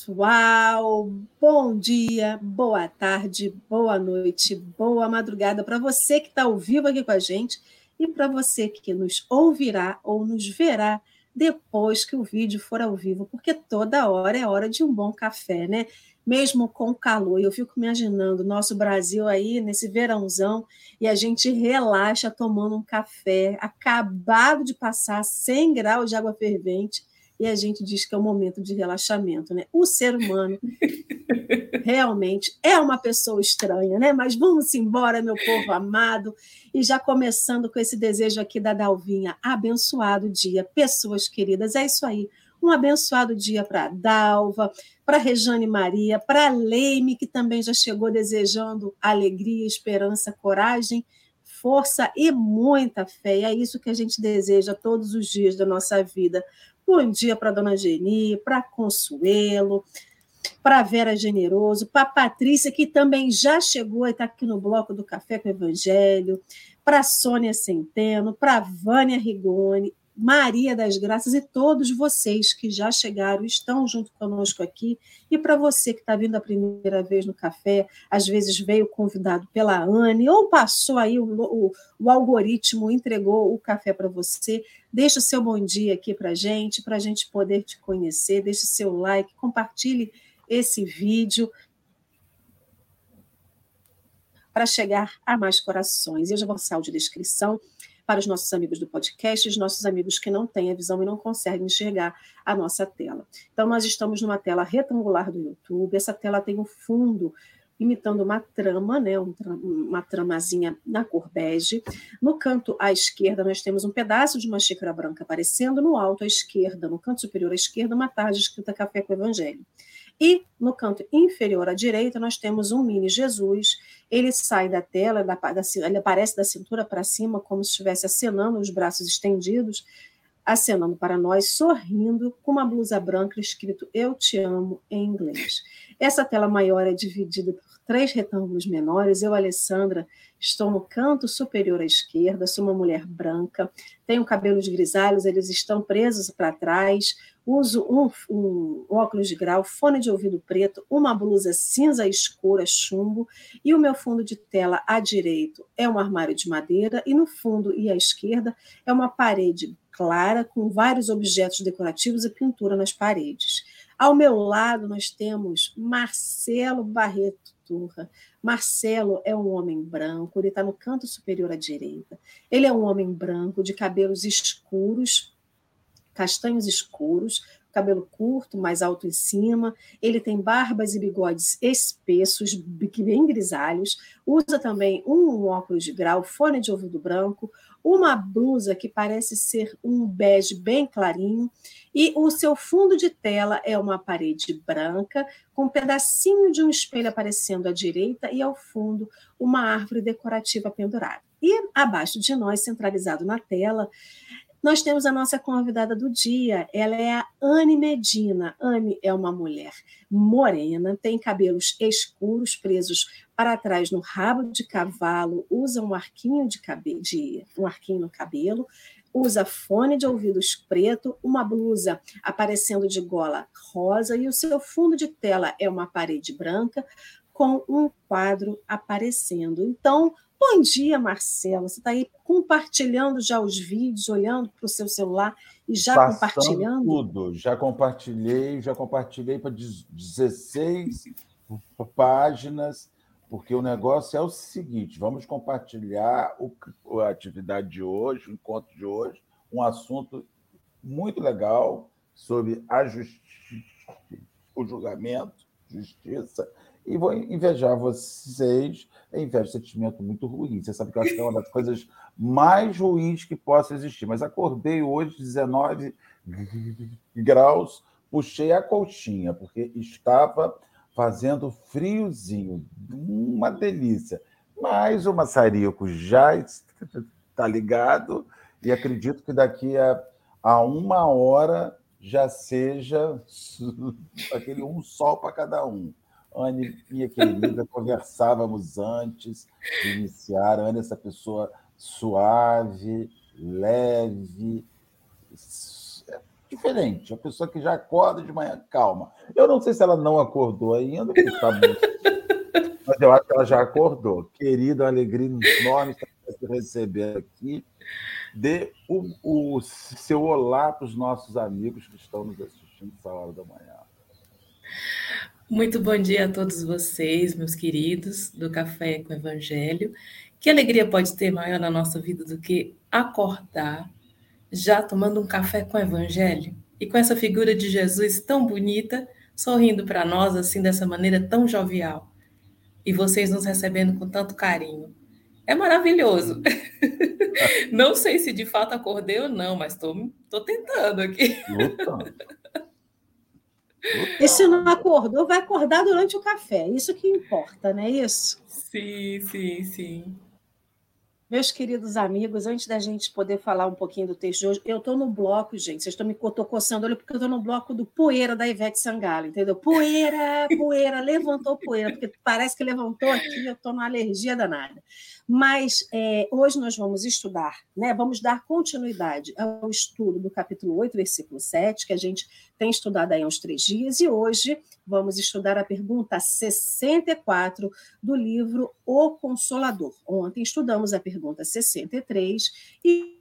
Pessoal. Bom dia, boa tarde, boa noite, boa madrugada para você que está ao vivo aqui com a gente e para você que nos ouvirá ou nos verá depois que o vídeo for ao vivo, porque toda hora é hora de um bom café, né? Mesmo com calor. Eu fico imaginando nosso Brasil aí nesse verãozão e a gente relaxa tomando um café acabado de passar 100 graus de água fervente e a gente diz que é um momento de relaxamento, né? O ser humano realmente é uma pessoa estranha, né? Mas vamos embora, meu povo amado, e já começando com esse desejo aqui da Dalvinha, abençoado dia, pessoas queridas, é isso aí. Um abençoado dia para a Dalva, para Rejane Maria, para Leime, que também já chegou desejando alegria, esperança, coragem, força e muita fé. E é isso que a gente deseja todos os dias da nossa vida. Bom dia para Dona Geni, para Consuelo, para Vera Generoso, para Patrícia, que também já chegou e está aqui no bloco do Café com o Evangelho, para Sônia Centeno, para Vânia Rigoni, Maria das Graças e todos vocês que já chegaram, estão junto conosco aqui. E para você que está vindo a primeira vez no café, às vezes veio convidado pela Anne, ou passou aí, o, o, o algoritmo entregou o café para você. Deixa o seu bom dia aqui para a gente, para a gente poder te conhecer. Deixe seu like, compartilhe esse vídeo para chegar a mais corações. Eu já vou passar o de descrição para os nossos amigos do podcast, os nossos amigos que não têm a visão e não conseguem enxergar a nossa tela. Então, nós estamos numa tela retangular do YouTube, essa tela tem um fundo imitando uma trama, né, uma tramazinha na cor bege. No canto à esquerda, nós temos um pedaço de uma xícara branca aparecendo, no alto à esquerda, no canto superior à esquerda, uma tarde escrita Café com Evangelho. E no canto inferior à direita, nós temos um mini Jesus. Ele sai da tela, da, da, ele aparece da cintura para cima, como se estivesse acenando, os braços estendidos, acenando para nós, sorrindo, com uma blusa branca escrito Eu Te Amo em inglês. Essa tela maior é dividida por três retângulos menores. Eu, Alessandra, estou no canto superior à esquerda, sou uma mulher branca, tenho cabelos grisalhos, eles estão presos para trás, uso um, um, óculos de grau, fone de ouvido preto, uma blusa cinza escura, chumbo, e o meu fundo de tela à direita é um armário de madeira, e no fundo e à esquerda é uma parede clara com vários objetos decorativos e pintura nas paredes. Ao meu lado, nós temos Marcelo Barreto Turra. Marcelo é um homem branco, ele está no canto superior à direita. Ele é um homem branco, de cabelos escuros, castanhos escuros, cabelo curto, mais alto em cima. Ele tem barbas e bigodes espessos, bem grisalhos. Usa também um óculos de grau, fone de ouvido branco, uma blusa que parece ser um bege bem clarinho. E o seu fundo de tela é uma parede branca, com um pedacinho de um espelho aparecendo à direita e ao fundo uma árvore decorativa pendurada. E abaixo de nós, centralizado na tela, nós temos a nossa convidada do dia, ela é a Anne Medina. Anne é uma mulher morena, tem cabelos escuros presos para trás no rabo de cavalo, usa um arquinho de cabelo, de, um arquinho no cabelo, usa fone de ouvidos preto, uma blusa aparecendo de gola rosa e o seu fundo de tela é uma parede branca com um quadro aparecendo. Então, Bom dia, Marcelo. Você está aí compartilhando já os vídeos, olhando para o seu celular e já Passando compartilhando? Tudo, já compartilhei, já compartilhei para 16 páginas, porque o negócio é o seguinte: vamos compartilhar o, a atividade de hoje, o encontro de hoje, um assunto muito legal sobre a justiça, o julgamento, justiça e vou invejar vocês. É inveja um sentimento muito ruim. Você sabe que eu acho que é uma das coisas mais ruins que possa existir. Mas acordei hoje, 19 graus, puxei a colchinha, porque estava fazendo friozinho. Uma delícia. Mas o maçarico já está ligado e acredito que daqui a, a uma hora já seja aquele um sol para cada um. Anne, minha querida, conversávamos antes de iniciar. Anne, essa pessoa suave, leve, diferente. A pessoa que já acorda de manhã calma. Eu não sei se ela não acordou ainda, porque está muito... mas eu acho que ela já acordou. Querida, alegria enorme estar te recebendo aqui. Dê o, o seu olá para os nossos amigos que estão nos assistindo essa hora da manhã. Muito bom dia a todos vocês, meus queridos do Café com Evangelho. Que alegria pode ter maior na nossa vida do que acordar já tomando um café com Evangelho e com essa figura de Jesus tão bonita, sorrindo para nós assim dessa maneira tão jovial. E vocês nos recebendo com tanto carinho. É maravilhoso. não sei se de fato acordei ou não, mas estou tentando aqui. E se não acordou, vai acordar durante o café. Isso que importa, não é isso? Sim, sim, sim. Meus queridos amigos, antes da gente poder falar um pouquinho do texto de hoje, eu estou no bloco, gente. Vocês estão me coçando olho porque eu estou no bloco do Poeira da Ivete Sangalo, entendeu? Poeira, poeira, levantou poeira, porque parece que levantou aqui, eu estou numa alergia danada. Mas é, hoje nós vamos estudar, né? vamos dar continuidade ao estudo do capítulo 8, versículo 7, que a gente tem estudado aí há uns três dias, e hoje vamos estudar a pergunta 64 do livro O Consolador. Ontem estudamos a pergunta 63 e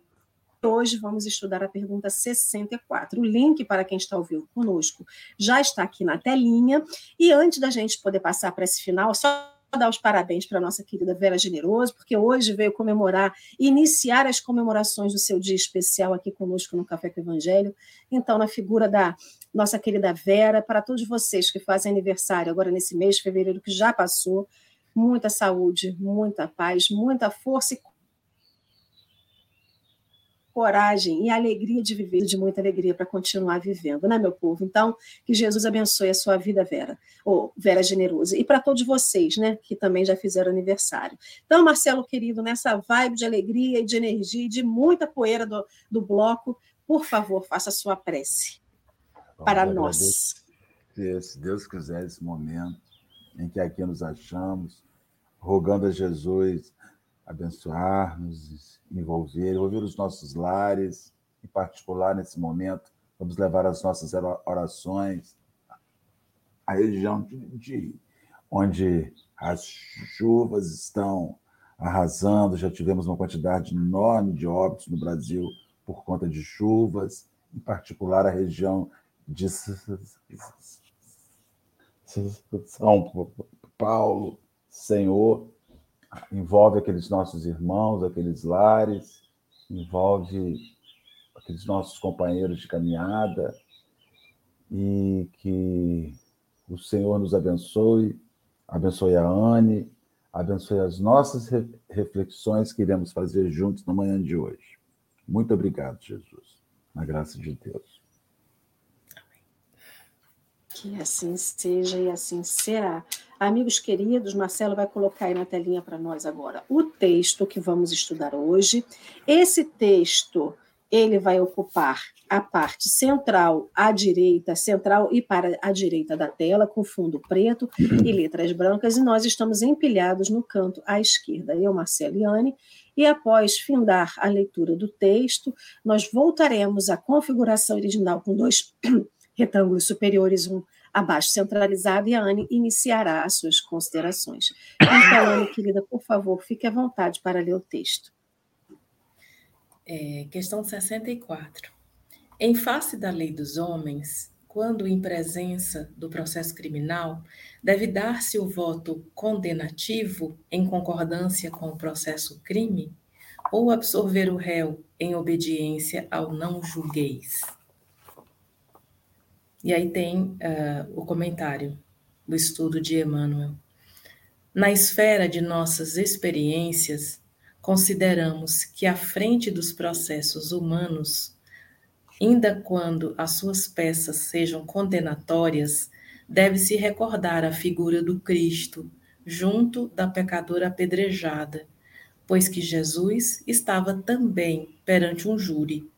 Hoje vamos estudar a pergunta 64. O link para quem está ouvindo conosco já está aqui na telinha. E antes da gente poder passar para esse final, só dar os parabéns para a nossa querida Vera Generoso, porque hoje veio comemorar, iniciar as comemorações do seu dia especial aqui conosco no Café com o Evangelho. Então, na figura da nossa querida Vera, para todos vocês que fazem aniversário agora nesse mês de fevereiro que já passou, muita saúde, muita paz, muita força e coragem e alegria de viver, de muita alegria para continuar vivendo, né, meu povo? Então, que Jesus abençoe a sua vida, Vera, ou Vera Generosa, e para todos vocês, né, que também já fizeram aniversário. Então, Marcelo querido, nessa vibe de alegria e de energia e de muita poeira do, do bloco, por favor, faça a sua prece para nós. Se Deus quiser, esse momento em que aqui nos achamos, rogando a Jesus abençoar-nos, envolver, envolver os nossos lares, em particular nesse momento. Vamos levar as nossas orações à região de, de onde as chuvas estão arrasando. Já tivemos uma quantidade enorme de óbitos no Brasil por conta de chuvas, em particular a região de São Paulo, Senhor, envolve aqueles nossos irmãos, aqueles lares, envolve aqueles nossos companheiros de caminhada e que o Senhor nos abençoe, abençoe a Anne, abençoe as nossas reflexões que iremos fazer juntos na manhã de hoje. Muito obrigado, Jesus, na graça de Deus. Que assim seja e assim será. Amigos queridos, Marcelo vai colocar aí na telinha para nós agora o texto que vamos estudar hoje. Esse texto ele vai ocupar a parte central à direita, central e para a direita da tela, com fundo preto e letras brancas, e nós estamos empilhados no canto à esquerda, eu, Marcelo e Anne, e após findar a leitura do texto, nós voltaremos à configuração original com dois retângulos superiores, um abaixo centralizado, e a Anne iniciará as suas considerações. Então, Anne, querida, por favor, fique à vontade para ler o texto. É, questão 64. Em face da lei dos homens, quando em presença do processo criminal, deve dar-se o voto condenativo em concordância com o processo crime ou absorver o réu em obediência ao não julgueis? E aí tem uh, o comentário do estudo de Emmanuel. Na esfera de nossas experiências, consideramos que à frente dos processos humanos, ainda quando as suas peças sejam condenatórias, deve-se recordar a figura do Cristo junto da pecadora apedrejada, pois que Jesus estava também perante um júri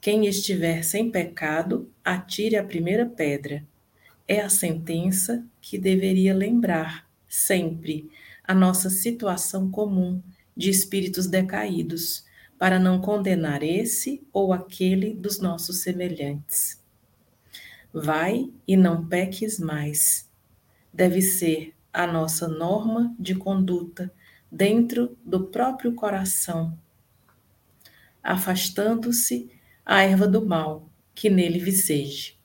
quem estiver sem pecado, atire a primeira pedra. É a sentença que deveria lembrar sempre a nossa situação comum de espíritos decaídos, para não condenar esse ou aquele dos nossos semelhantes. Vai e não peques mais. Deve ser a nossa norma de conduta dentro do próprio coração, afastando-se a erva do mal que nele viceje.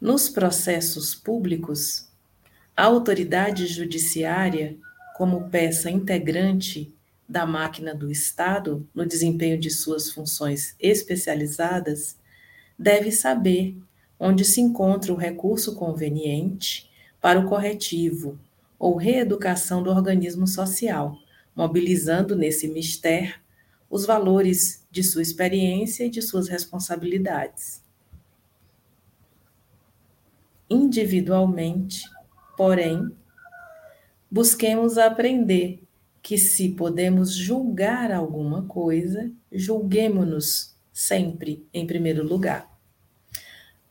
Nos processos públicos, a autoridade judiciária como peça integrante da máquina do Estado no desempenho de suas funções especializadas, deve saber onde se encontra o recurso conveniente para o corretivo ou reeducação do organismo social, mobilizando nesse mistério os valores de sua experiência e de suas responsabilidades. Individualmente, porém, busquemos aprender que se podemos julgar alguma coisa, julguemo-nos sempre em primeiro lugar,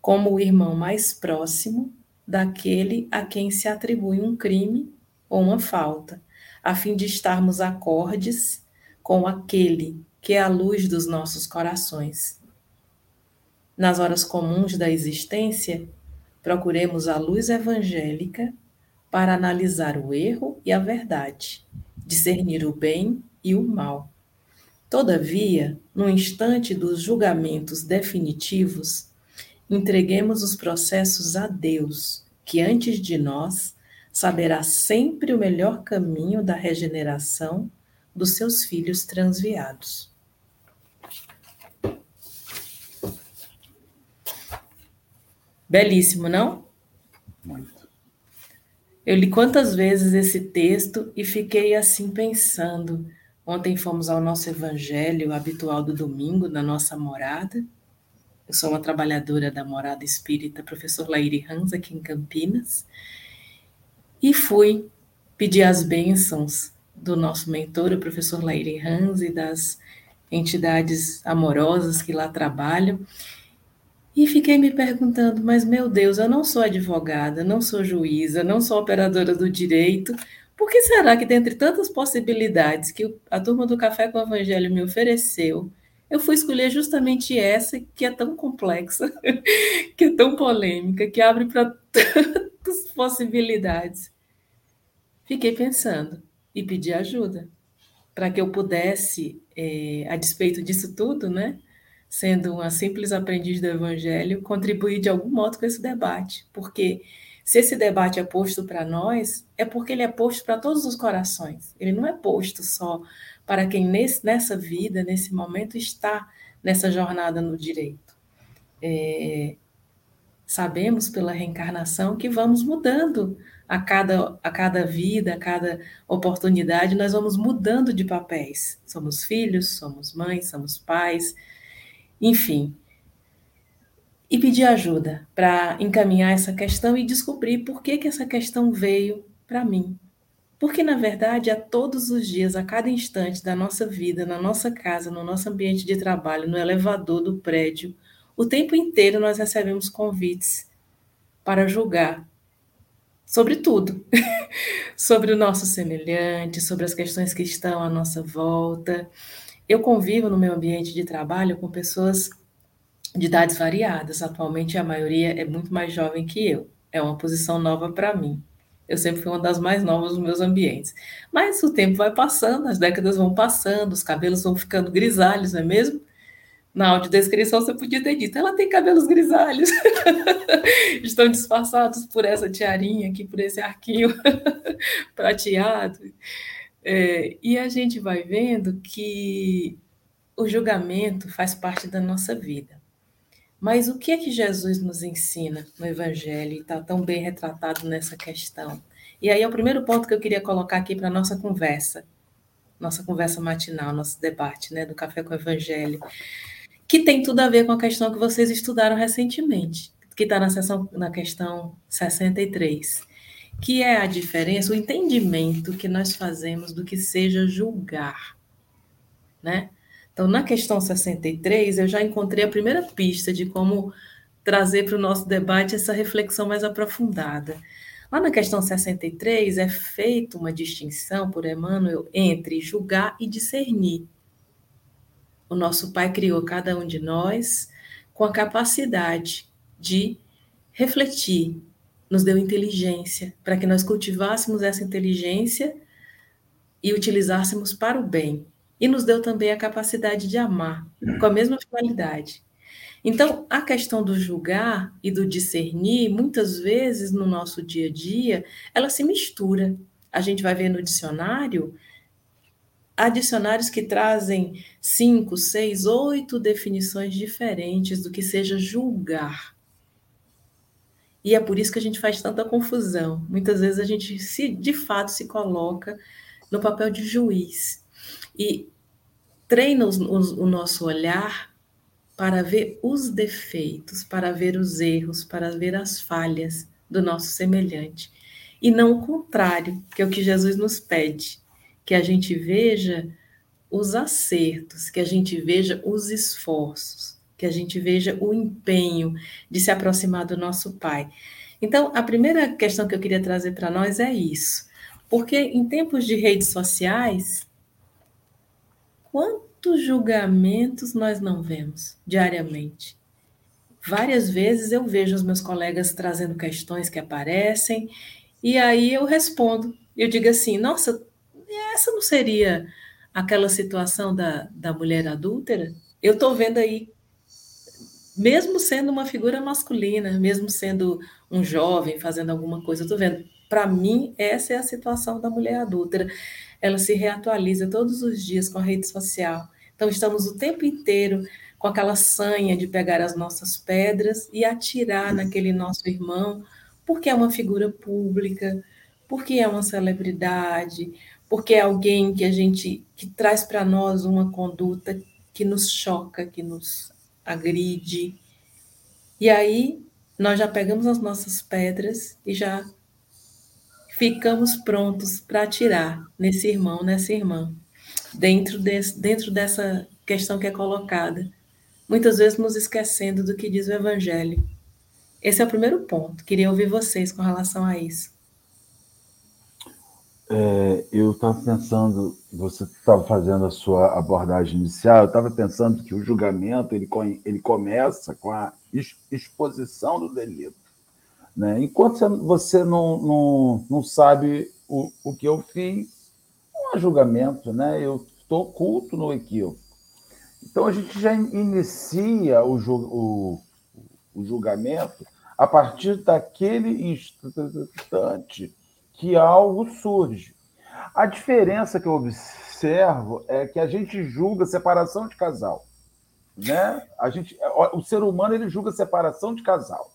como o irmão mais próximo daquele a quem se atribui um crime ou uma falta, a fim de estarmos acordes com aquele que é a luz dos nossos corações. Nas horas comuns da existência, procuremos a luz evangélica para analisar o erro e a verdade, discernir o bem e o mal. Todavia, no instante dos julgamentos definitivos, entreguemos os processos a Deus, que antes de nós saberá sempre o melhor caminho da regeneração dos seus filhos transviados. Belíssimo, não? Muito. Eu li quantas vezes esse texto e fiquei assim pensando. Ontem fomos ao nosso evangelho habitual do domingo, na nossa morada. Eu sou uma trabalhadora da morada espírita, professor Laíri Hans, aqui em Campinas. E fui pedir as bênçãos do nosso mentor, o professor Laíri Hans, e das entidades amorosas que lá trabalham. E fiquei me perguntando, mas meu Deus, eu não sou advogada, não sou juíza, não sou operadora do direito. Por que será que, dentre tantas possibilidades que a turma do Café com o Evangelho me ofereceu, eu fui escolher justamente essa que é tão complexa, que é tão polêmica, que abre para tantas possibilidades? Fiquei pensando e pedi ajuda para que eu pudesse, é, a despeito disso tudo, né? sendo uma simples aprendiz do Evangelho, contribuir de algum modo com esse debate, porque se esse debate é posto para nós, é porque ele é posto para todos os corações. Ele não é posto só para quem nesse, nessa vida, nesse momento, está nessa jornada no direito. É, sabemos pela reencarnação que vamos mudando a cada, a cada vida, a cada oportunidade, nós vamos mudando de papéis. Somos filhos, somos mães, somos pais, enfim. E pedir ajuda para encaminhar essa questão e descobrir por que, que essa questão veio para mim. Porque, na verdade, a todos os dias, a cada instante da nossa vida, na nossa casa, no nosso ambiente de trabalho, no elevador do prédio, o tempo inteiro nós recebemos convites para julgar sobre tudo, sobre o nosso semelhante, sobre as questões que estão à nossa volta. Eu convivo no meu ambiente de trabalho com pessoas de idades variadas. Atualmente, a maioria é muito mais jovem que eu. É uma posição nova para mim. Eu sempre fui uma das mais novas nos meus ambientes. Mas o tempo vai passando, as décadas vão passando, os cabelos vão ficando grisalhos, não é mesmo? Na audiodescrição você podia ter dito, ela tem cabelos grisalhos. Estão disfarçados por essa tiarinha aqui, por esse arquinho prateado. É, e a gente vai vendo que o julgamento faz parte da nossa vida. Mas o que é que Jesus nos ensina no Evangelho e está tão bem retratado nessa questão? E aí é o primeiro ponto que eu queria colocar aqui para a nossa conversa, nossa conversa matinal, nosso debate né, do Café com o Evangelho, que tem tudo a ver com a questão que vocês estudaram recentemente, que está na, na questão 63 que é a diferença, o entendimento que nós fazemos do que seja julgar, né? Então, na questão 63, eu já encontrei a primeira pista de como trazer para o nosso debate essa reflexão mais aprofundada. Lá na questão 63 é feita uma distinção por Emmanuel entre julgar e discernir. O nosso Pai criou cada um de nós com a capacidade de refletir, nos deu inteligência para que nós cultivássemos essa inteligência e utilizássemos para o bem. E nos deu também a capacidade de amar, com a mesma finalidade. Então, a questão do julgar e do discernir, muitas vezes no nosso dia a dia, ela se mistura. A gente vai ver no dicionário, há dicionários que trazem cinco, seis, oito definições diferentes do que seja julgar. E é por isso que a gente faz tanta confusão. Muitas vezes a gente se de fato se coloca no papel de juiz e treina os, os, o nosso olhar para ver os defeitos, para ver os erros, para ver as falhas do nosso semelhante. E não o contrário, que é o que Jesus nos pede, que a gente veja os acertos, que a gente veja os esforços, que a gente veja o empenho de se aproximar do nosso Pai. Então, a primeira questão que eu queria trazer para nós é isso. Porque em tempos de redes sociais, quantos julgamentos nós não vemos diariamente? Várias vezes eu vejo os meus colegas trazendo questões que aparecem, e aí eu respondo. Eu digo assim: nossa, essa não seria aquela situação da, da mulher adúltera? Eu estou vendo aí mesmo sendo uma figura masculina, mesmo sendo um jovem fazendo alguma coisa, tô vendo. Para mim, essa é a situação da mulher adúltera. Ela se reatualiza todos os dias com a rede social. Então, estamos o tempo inteiro com aquela sanha de pegar as nossas pedras e atirar naquele nosso irmão, porque é uma figura pública, porque é uma celebridade, porque é alguém que a gente que traz para nós uma conduta que nos choca, que nos agride. E aí nós já pegamos as nossas pedras e já ficamos prontos para atirar nesse irmão, nessa irmã, dentro, desse, dentro dessa questão que é colocada. Muitas vezes nos esquecendo do que diz o Evangelho. Esse é o primeiro ponto. Queria ouvir vocês com relação a isso. É, eu estava pensando, você estava fazendo a sua abordagem inicial, eu estava pensando que o julgamento ele, ele começa com a exposição do delito. Né? Enquanto você não, não, não sabe o, o que eu fiz, não há julgamento, né? eu estou oculto no equívoco. Então a gente já inicia o, o, o julgamento a partir daquele instante que algo surge. A diferença que eu observo é que a gente julga separação de casal. Né? A gente, o ser humano ele julga separação de casal.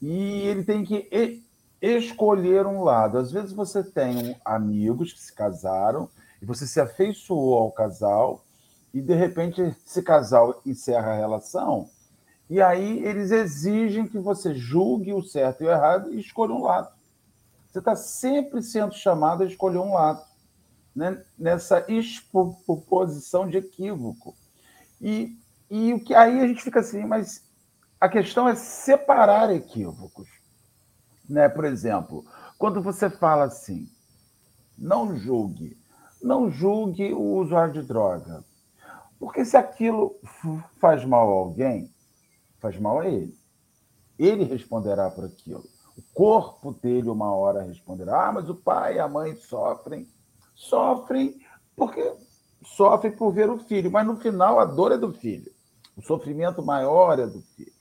E ele tem que escolher um lado. Às vezes você tem amigos que se casaram e você se afeiçoou ao casal e de repente esse casal encerra a relação e aí eles exigem que você julgue o certo e o errado e escolha um lado. Você está sempre sendo chamado a escolher um lado, né? nessa exposição de equívoco. E, e o que aí a gente fica assim, mas a questão é separar equívocos. Né? Por exemplo, quando você fala assim, não julgue, não julgue o usuário de droga. Porque se aquilo faz mal a alguém, faz mal a ele. Ele responderá por aquilo. O corpo dele, uma hora, responderá: Ah, mas o pai e a mãe sofrem. Sofrem porque sofrem por ver o filho, mas no final a dor é do filho. O sofrimento maior é do filho.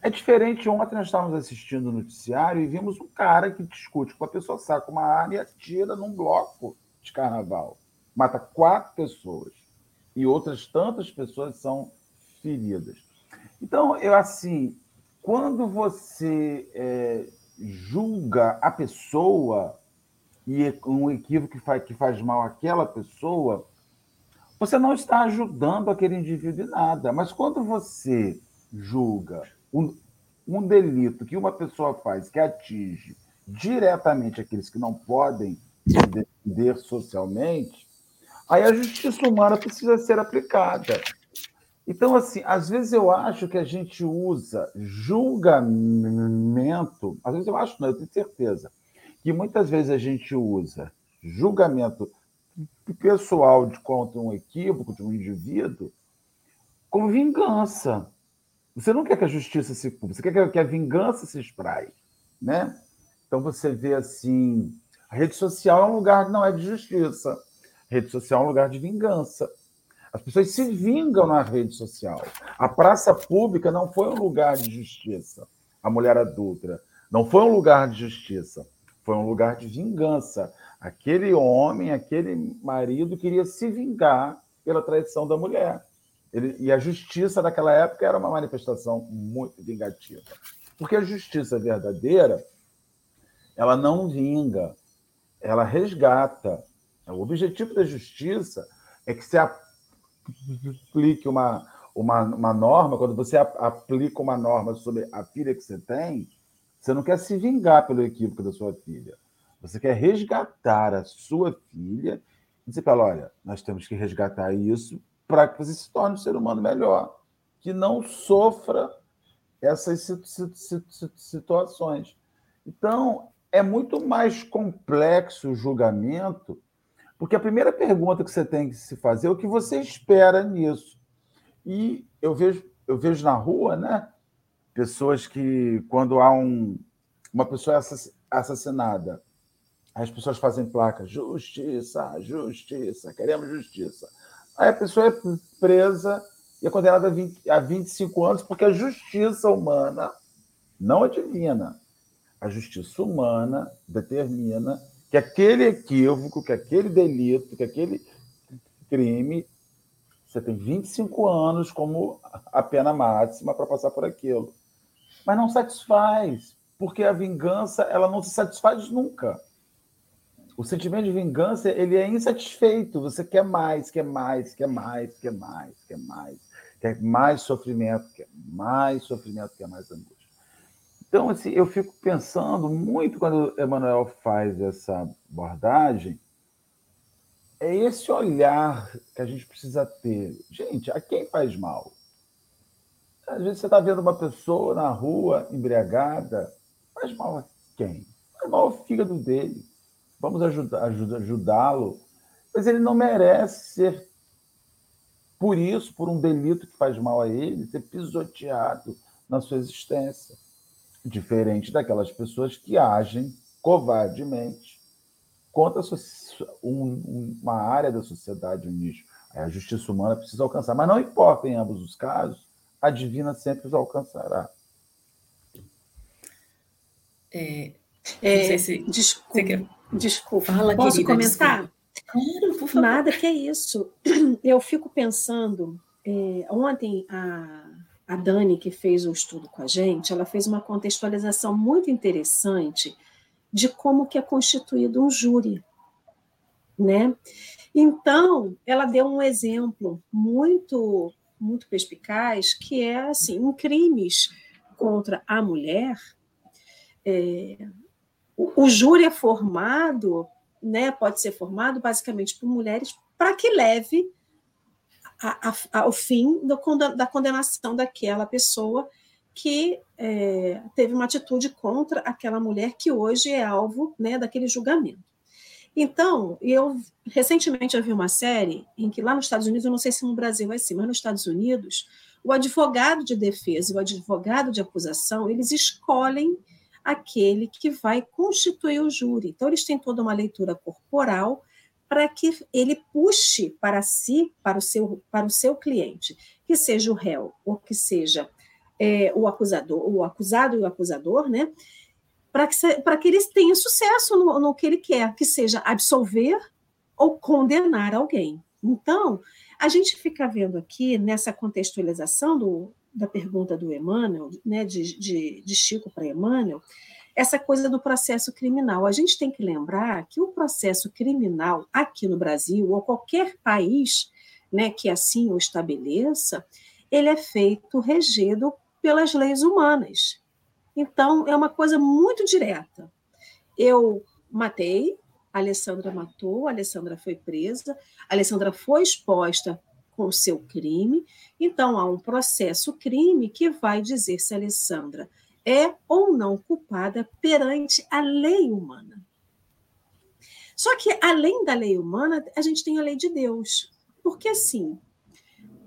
É diferente. Ontem nós estávamos assistindo o noticiário e vimos um cara que discute com a pessoa, saca uma arma e atira num bloco de carnaval. Mata quatro pessoas. E outras tantas pessoas são feridas. Então, eu assim, quando você é, julga a pessoa e um equívoco que faz, que faz mal àquela pessoa, você não está ajudando aquele indivíduo em nada. Mas quando você julga um, um delito que uma pessoa faz que atinge diretamente aqueles que não podem se defender socialmente, aí a justiça humana precisa ser aplicada. Então, assim, às vezes eu acho que a gente usa julgamento, às vezes eu acho, não, eu tenho certeza, que muitas vezes a gente usa julgamento pessoal de contra um equívoco de um indivíduo como vingança. Você não quer que a justiça se cumpra, você quer que a vingança se espraie, né? Então você vê assim, a rede social é um lugar que não é de justiça. A rede social é um lugar de vingança. As pessoas se vingam na rede social. A praça pública não foi um lugar de justiça. A mulher adulta não foi um lugar de justiça. Foi um lugar de vingança. Aquele homem, aquele marido queria se vingar pela traição da mulher. Ele, e a justiça daquela época era uma manifestação muito vingativa. Porque a justiça verdadeira, ela não vinga, ela resgata. O objetivo da justiça é que se aplique uma, uma, uma norma, quando você aplica uma norma sobre a filha que você tem, você não quer se vingar pelo equívoco da sua filha. Você quer resgatar a sua filha e dizer para ela: olha, nós temos que resgatar isso para que você se torne um ser humano melhor, que não sofra essas situações. Então, é muito mais complexo o julgamento, porque a primeira pergunta que você tem que se fazer é o que você espera nisso. E eu vejo, eu vejo na rua, né, pessoas que, quando há um, uma pessoa assassinada, as pessoas fazem placa: justiça, justiça, queremos justiça. Aí a pessoa é presa e é condenada a, 20, a 25 anos, porque a justiça humana, não a divina, a justiça humana determina que aquele equívoco, que aquele delito, que aquele crime, você tem 25 anos como a pena máxima para passar por aquilo. Mas não satisfaz, porque a vingança ela não se satisfaz nunca o sentimento de vingança ele é insatisfeito. Você quer mais, quer mais, quer mais, quer mais, quer mais, quer mais sofrimento, quer mais sofrimento, quer mais angústia. Então, assim, eu fico pensando muito quando Emmanuel faz essa abordagem, é esse olhar que a gente precisa ter. Gente, a quem faz mal? Às vezes você está vendo uma pessoa na rua embriagada, faz mal a quem? Faz mal ao fígado dele vamos ajudá-lo, mas ele não merece ser, por isso, por um delito que faz mal a ele, ser pisoteado na sua existência. Diferente daquelas pessoas que agem covardemente contra uma área da sociedade, um nicho. A justiça humana precisa alcançar, mas não importa em ambos os casos, a divina sempre os alcançará. É, é, se desculpa. Quer... Desculpa. Fala, Posso querida, comentar? Claro, por favor. Nada que é isso. Eu fico pensando. É, ontem a, a Dani, que fez o estudo com a gente, ela fez uma contextualização muito interessante de como que é constituído um júri, né? Então, ela deu um exemplo muito muito perspicaz, que é assim, em crimes contra a mulher, é, o, júri é formado, né, pode ser formado basicamente por mulheres para que leve a, a, ao fim do, da condenação daquela pessoa que é, teve uma atitude contra aquela mulher que hoje é alvo né, daquele julgamento. Então, eu recentemente eu vi uma série em que lá nos Estados Unidos, eu não sei se no Brasil vai ser, mas nos Estados Unidos, o advogado de defesa e o advogado de acusação, eles escolhem aquele que vai constituir o júri. Então, eles têm toda uma leitura corporal para que ele puxe para si, para o seu, para o seu cliente, que seja o réu ou que seja é, o acusador, o acusado e o acusador, né? Para que, que eles tenham sucesso no, no que ele quer, que seja absolver ou condenar alguém. Então, a gente fica vendo aqui nessa contextualização do, da pergunta do Emmanuel, né, de, de, de Chico para Emmanuel, essa coisa do processo criminal. A gente tem que lembrar que o processo criminal aqui no Brasil, ou qualquer país né, que assim o estabeleça, ele é feito regido pelas leis humanas. Então, é uma coisa muito direta. Eu matei, a Alessandra matou, a Alessandra foi presa, a Alessandra foi exposta com o seu crime. Então, há um processo crime que vai dizer se a Alessandra é ou não culpada perante a lei humana. Só que, além da lei humana, a gente tem a lei de Deus. Porque, assim,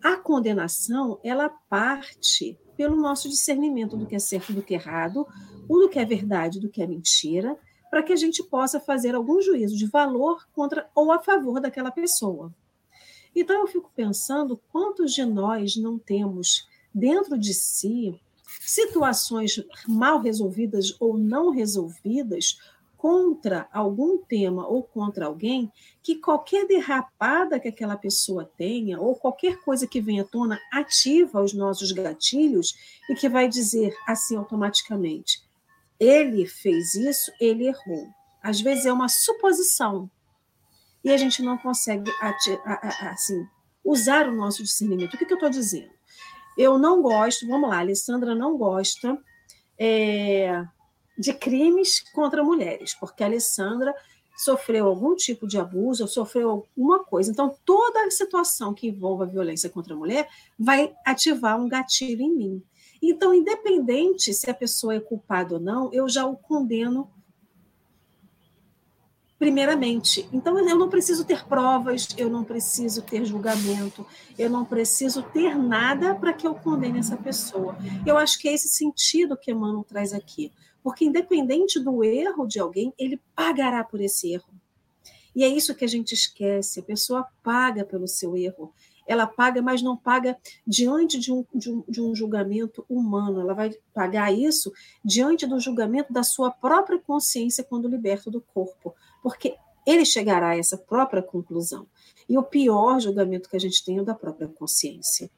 a condenação, ela parte pelo nosso discernimento do que é certo do que é errado, o do que é verdade, do que é mentira, para que a gente possa fazer algum juízo de valor contra ou a favor daquela pessoa. Então eu fico pensando quantos de nós não temos dentro de si situações mal resolvidas ou não resolvidas contra algum tema ou contra alguém, que qualquer derrapada que aquela pessoa tenha, ou qualquer coisa que venha à tona, ativa os nossos gatilhos e que vai dizer assim automaticamente: ele fez isso, ele errou. Às vezes é uma suposição e a gente não consegue assim usar o nosso discernimento. O que, que eu estou dizendo? Eu não gosto, vamos lá, a Alessandra não gosta é, de crimes contra mulheres, porque a Alessandra sofreu algum tipo de abuso sofreu alguma coisa. Então, toda situação que envolva violência contra a mulher vai ativar um gatilho em mim. Então, independente se a pessoa é culpada ou não, eu já o condeno primeiramente. Então, eu não preciso ter provas, eu não preciso ter julgamento, eu não preciso ter nada para que eu condene essa pessoa. Eu acho que é esse sentido que Emmanuel traz aqui. Porque, independente do erro de alguém, ele pagará por esse erro. E é isso que a gente esquece: a pessoa paga pelo seu erro. Ela paga, mas não paga diante de um, de um, de um julgamento humano. Ela vai pagar isso diante do julgamento da sua própria consciência quando liberta do corpo. Porque ele chegará a essa própria conclusão. E o pior julgamento que a gente tem é o da própria consciência.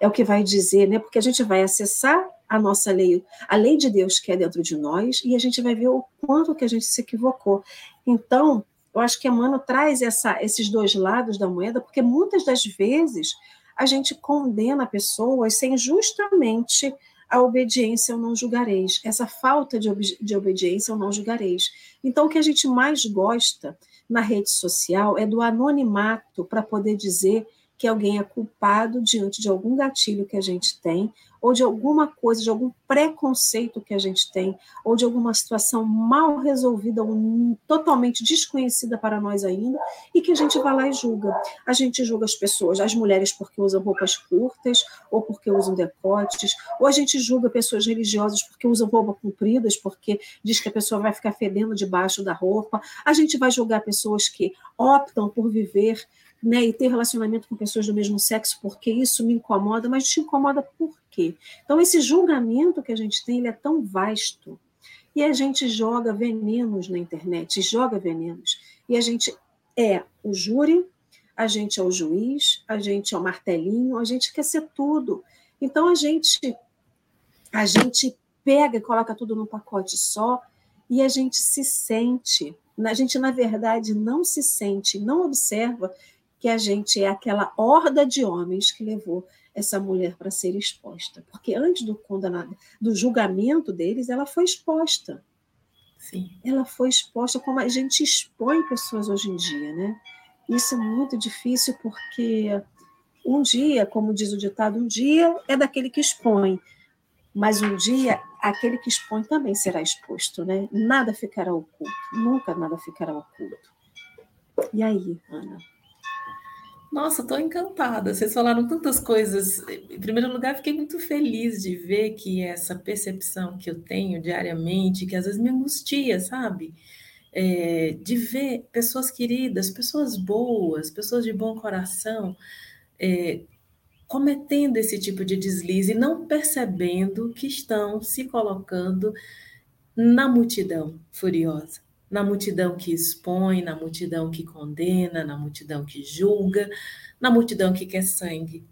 É o que vai dizer, né? Porque a gente vai acessar a nossa lei, a lei de Deus que é dentro de nós, e a gente vai ver o quanto que a gente se equivocou. Então, eu acho que Emmanuel traz essa, esses dois lados da moeda, porque muitas das vezes a gente condena pessoas sem justamente a obediência eu não julgareis, essa falta de, ob de obediência eu não julgareis. Então, o que a gente mais gosta na rede social é do anonimato para poder dizer que alguém é culpado diante de algum gatilho que a gente tem, ou de alguma coisa, de algum preconceito que a gente tem, ou de alguma situação mal resolvida, ou totalmente desconhecida para nós ainda, e que a gente vai lá e julga. A gente julga as pessoas, as mulheres porque usam roupas curtas, ou porque usam decotes, ou a gente julga pessoas religiosas porque usam roupas compridas, porque diz que a pessoa vai ficar fedendo debaixo da roupa. A gente vai julgar pessoas que optam por viver né, e ter relacionamento com pessoas do mesmo sexo, porque isso me incomoda, mas te incomoda por quê? Então, esse julgamento que a gente tem, ele é tão vasto, e a gente joga venenos na internet, joga venenos, e a gente é o júri, a gente é o juiz, a gente é o martelinho, a gente quer ser tudo. Então, a gente, a gente pega e coloca tudo num pacote só, e a gente se sente, a gente, na verdade, não se sente, não observa que a gente é aquela horda de homens que levou essa mulher para ser exposta. Porque antes do condenado, do julgamento deles, ela foi exposta. Sim. Ela foi exposta como a gente expõe pessoas hoje em dia, né? Isso é muito difícil porque um dia, como diz o ditado, um dia é daquele que expõe, mas um dia aquele que expõe também será exposto, né? Nada ficará oculto, nunca nada ficará oculto. E aí, Ana? Nossa, estou encantada. Vocês falaram tantas coisas. Em primeiro lugar, fiquei muito feliz de ver que essa percepção que eu tenho diariamente, que às vezes me angustia, sabe? É, de ver pessoas queridas, pessoas boas, pessoas de bom coração, é, cometendo esse tipo de deslize não percebendo que estão se colocando na multidão furiosa na multidão que expõe, na multidão que condena, na multidão que julga, na multidão que quer sangue.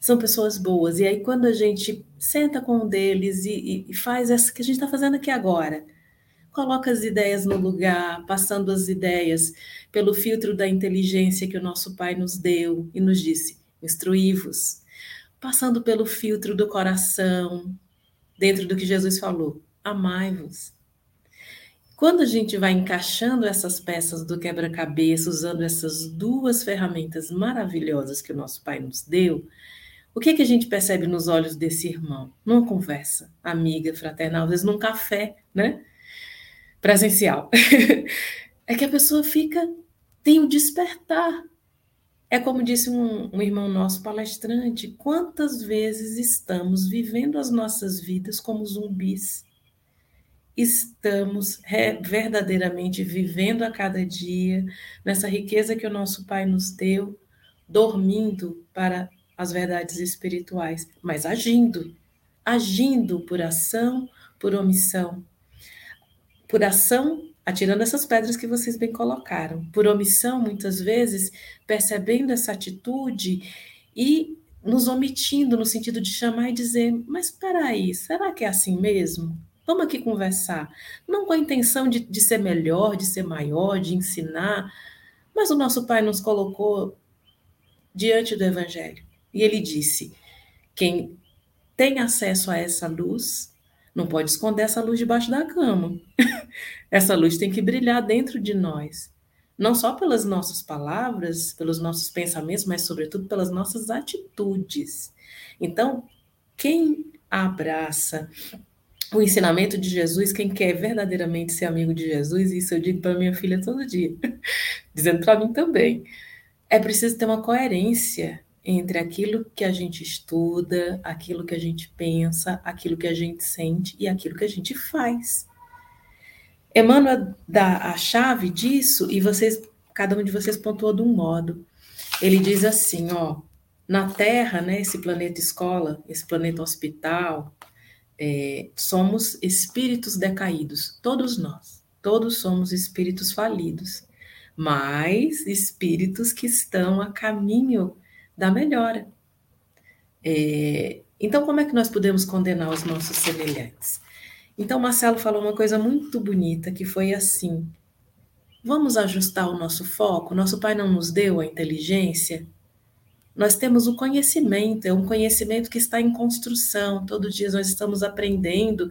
São pessoas boas. E aí, quando a gente senta com um deles e, e faz essa que a gente está fazendo aqui agora, coloca as ideias no lugar, passando as ideias pelo filtro da inteligência que o nosso Pai nos deu e nos disse: instruí-vos, passando pelo filtro do coração, dentro do que Jesus falou: amai-vos. Quando a gente vai encaixando essas peças do quebra-cabeça, usando essas duas ferramentas maravilhosas que o nosso Pai nos deu, o que, que a gente percebe nos olhos desse irmão? Numa conversa amiga, fraternal, às vezes num café, né? Presencial. é que a pessoa fica, tem o despertar. É como disse um, um irmão nosso palestrante: quantas vezes estamos vivendo as nossas vidas como zumbis? Estamos verdadeiramente vivendo a cada dia nessa riqueza que o nosso Pai nos deu, dormindo para as verdades espirituais, mas agindo, agindo por ação, por omissão. Por ação, atirando essas pedras que vocês bem colocaram. Por omissão, muitas vezes, percebendo essa atitude e nos omitindo no sentido de chamar e dizer: Mas espera aí, será que é assim mesmo? Vamos aqui conversar. Não com a intenção de, de ser melhor, de ser maior, de ensinar, mas o nosso Pai nos colocou diante do Evangelho. E ele disse: Quem tem acesso a essa luz, não pode esconder essa luz debaixo da cama. essa luz tem que brilhar dentro de nós. Não só pelas nossas palavras, pelos nossos pensamentos, mas, sobretudo, pelas nossas atitudes. Então, quem abraça o ensinamento de Jesus, quem quer verdadeiramente ser amigo de Jesus, isso eu digo para minha filha todo dia, dizendo para mim também, é preciso ter uma coerência entre aquilo que a gente estuda, aquilo que a gente pensa, aquilo que a gente sente e aquilo que a gente faz. Emmanuel dá a chave disso e vocês, cada um de vocês pontuou de um modo. Ele diz assim, ó, na Terra, né, esse planeta escola, esse planeta hospital, é, somos espíritos decaídos, todos nós, todos somos espíritos falidos, mas espíritos que estão a caminho da melhora. É, então, como é que nós podemos condenar os nossos semelhantes? Então, Marcelo falou uma coisa muito bonita, que foi assim: vamos ajustar o nosso foco? Nosso pai não nos deu a inteligência? Nós temos o conhecimento, é um conhecimento que está em construção, todo dia nós estamos aprendendo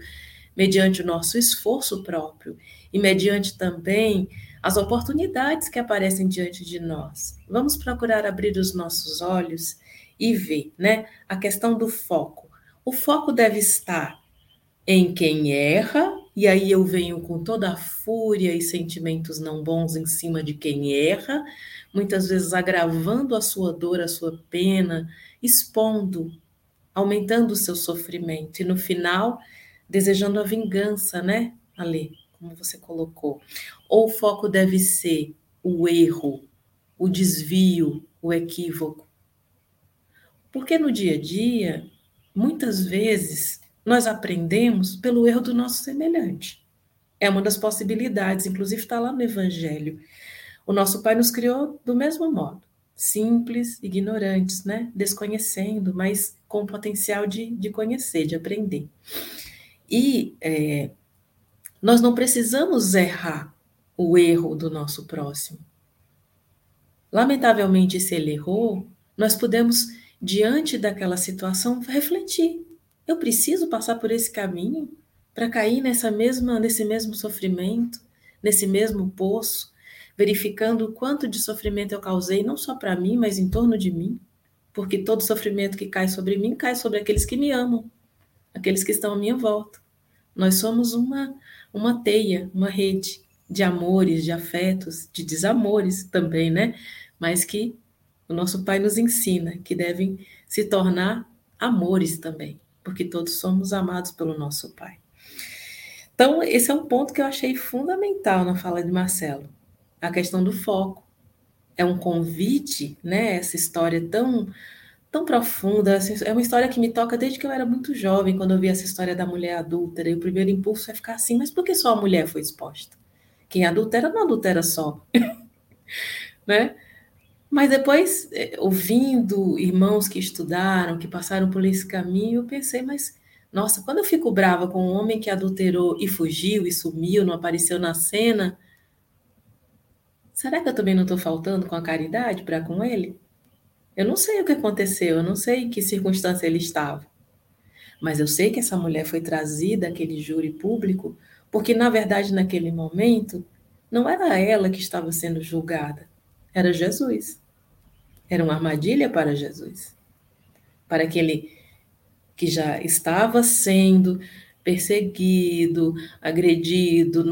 mediante o nosso esforço próprio e mediante também as oportunidades que aparecem diante de nós. Vamos procurar abrir os nossos olhos e ver, né? A questão do foco. O foco deve estar em quem erra, e aí eu venho com toda a fúria e sentimentos não bons em cima de quem erra, muitas vezes agravando a sua dor, a sua pena, expondo, aumentando o seu sofrimento, e no final, desejando a vingança, né, Ali? como você colocou. Ou o foco deve ser o erro, o desvio, o equívoco. Porque no dia a dia, muitas vezes, nós aprendemos pelo erro do nosso semelhante. É uma das possibilidades, inclusive está lá no Evangelho. O nosso Pai nos criou do mesmo modo, simples, ignorantes, né? desconhecendo, mas com potencial de, de conhecer, de aprender. E é, nós não precisamos errar o erro do nosso próximo. Lamentavelmente, se ele errou, nós podemos, diante daquela situação, refletir. Eu preciso passar por esse caminho para cair nessa mesma, nesse mesmo sofrimento, nesse mesmo poço, verificando o quanto de sofrimento eu causei, não só para mim, mas em torno de mim, porque todo sofrimento que cai sobre mim cai sobre aqueles que me amam, aqueles que estão à minha volta. Nós somos uma uma teia, uma rede de amores, de afetos, de desamores também, né? Mas que o nosso Pai nos ensina que devem se tornar amores também, porque todos somos amados pelo nosso Pai. Então, esse é um ponto que eu achei fundamental na fala de Marcelo, a questão do foco. É um convite, né? Essa história tão tão profunda. Assim, é uma história que me toca desde que eu era muito jovem, quando eu vi essa história da mulher adúltera. E o primeiro impulso é ficar assim, mas por que só a mulher foi exposta? Quem adultera não adultera só. né? Mas depois, é, ouvindo irmãos que estudaram, que passaram por esse caminho, eu pensei, mas nossa, quando eu fico brava com um homem que adulterou e fugiu e sumiu, não apareceu na cena, será que eu também não estou faltando com a caridade para com ele? Eu não sei o que aconteceu, eu não sei em que circunstância ele estava. Mas eu sei que essa mulher foi trazida àquele júri público porque, na verdade, naquele momento, não era ela que estava sendo julgada, era Jesus. Era uma armadilha para Jesus. Para aquele que já estava sendo perseguido, agredido,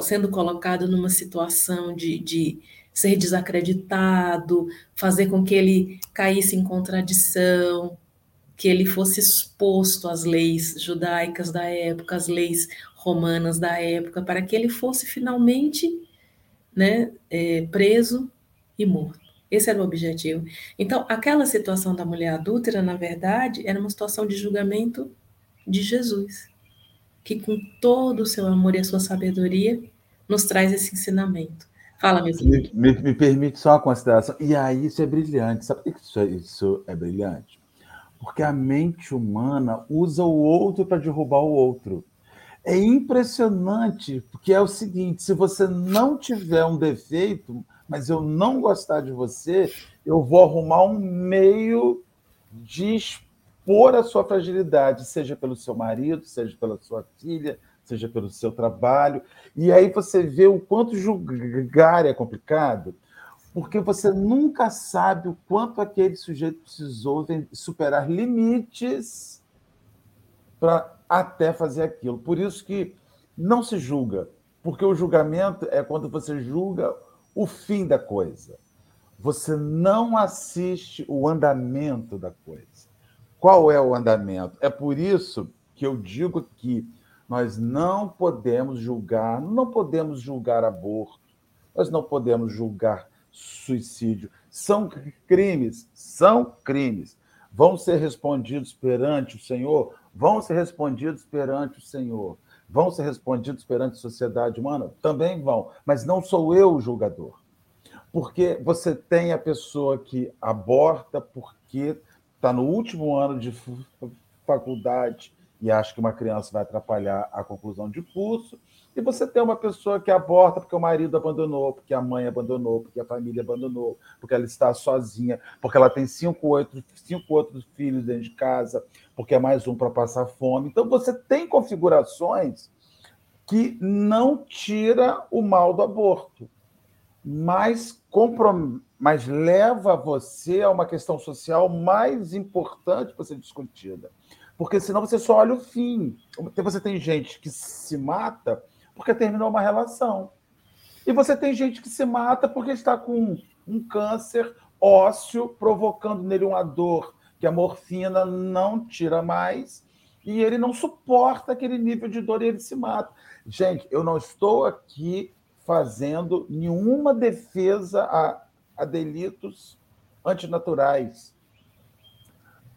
sendo colocado numa situação de, de ser desacreditado, fazer com que ele caísse em contradição, que ele fosse exposto às leis judaicas da época, às leis romanas da época, para que ele fosse finalmente né, é, preso e morto. Esse era o objetivo. Então, aquela situação da mulher adúltera, na verdade, era uma situação de julgamento de Jesus, que com todo o seu amor e a sua sabedoria nos traz esse ensinamento. Fala, meu filho. Me, me, me permite só uma consideração. E aí isso é brilhante. Sabe por que isso é, isso é brilhante? Porque a mente humana usa o outro para derrubar o outro. É impressionante, porque é o seguinte: se você não tiver um defeito, mas eu não gostar de você, eu vou arrumar um meio de expor a sua fragilidade, seja pelo seu marido, seja pela sua filha, seja pelo seu trabalho. E aí você vê o quanto julgar é complicado, porque você nunca sabe o quanto aquele sujeito precisou superar limites para até fazer aquilo. Por isso que não se julga, porque o julgamento é quando você julga o fim da coisa. Você não assiste o andamento da coisa. Qual é o andamento? É por isso que eu digo que nós não podemos julgar, não podemos julgar aborto, nós não podemos julgar suicídio. São crimes, são crimes. Vão ser respondidos perante o Senhor? Vão ser respondidos perante o Senhor. Vão ser respondidos perante a sociedade humana? Também vão, mas não sou eu o julgador. Porque você tem a pessoa que aborta porque está no último ano de faculdade e acha que uma criança vai atrapalhar a conclusão de curso, e você tem uma pessoa que aborta porque o marido abandonou, porque a mãe abandonou, porque a família abandonou, porque ela está sozinha, porque ela tem cinco, oito, cinco outros filhos dentro de casa, porque é mais um para passar fome. Então você tem configurações que não tira o mal do aborto, mas, comprom... mas leva você a uma questão social mais importante para ser discutida porque senão você só olha o fim. Você tem gente que se mata porque terminou uma relação. E você tem gente que se mata porque está com um câncer ósseo, provocando nele uma dor que a morfina não tira mais, e ele não suporta aquele nível de dor e ele se mata. Gente, eu não estou aqui fazendo nenhuma defesa a, a delitos antinaturais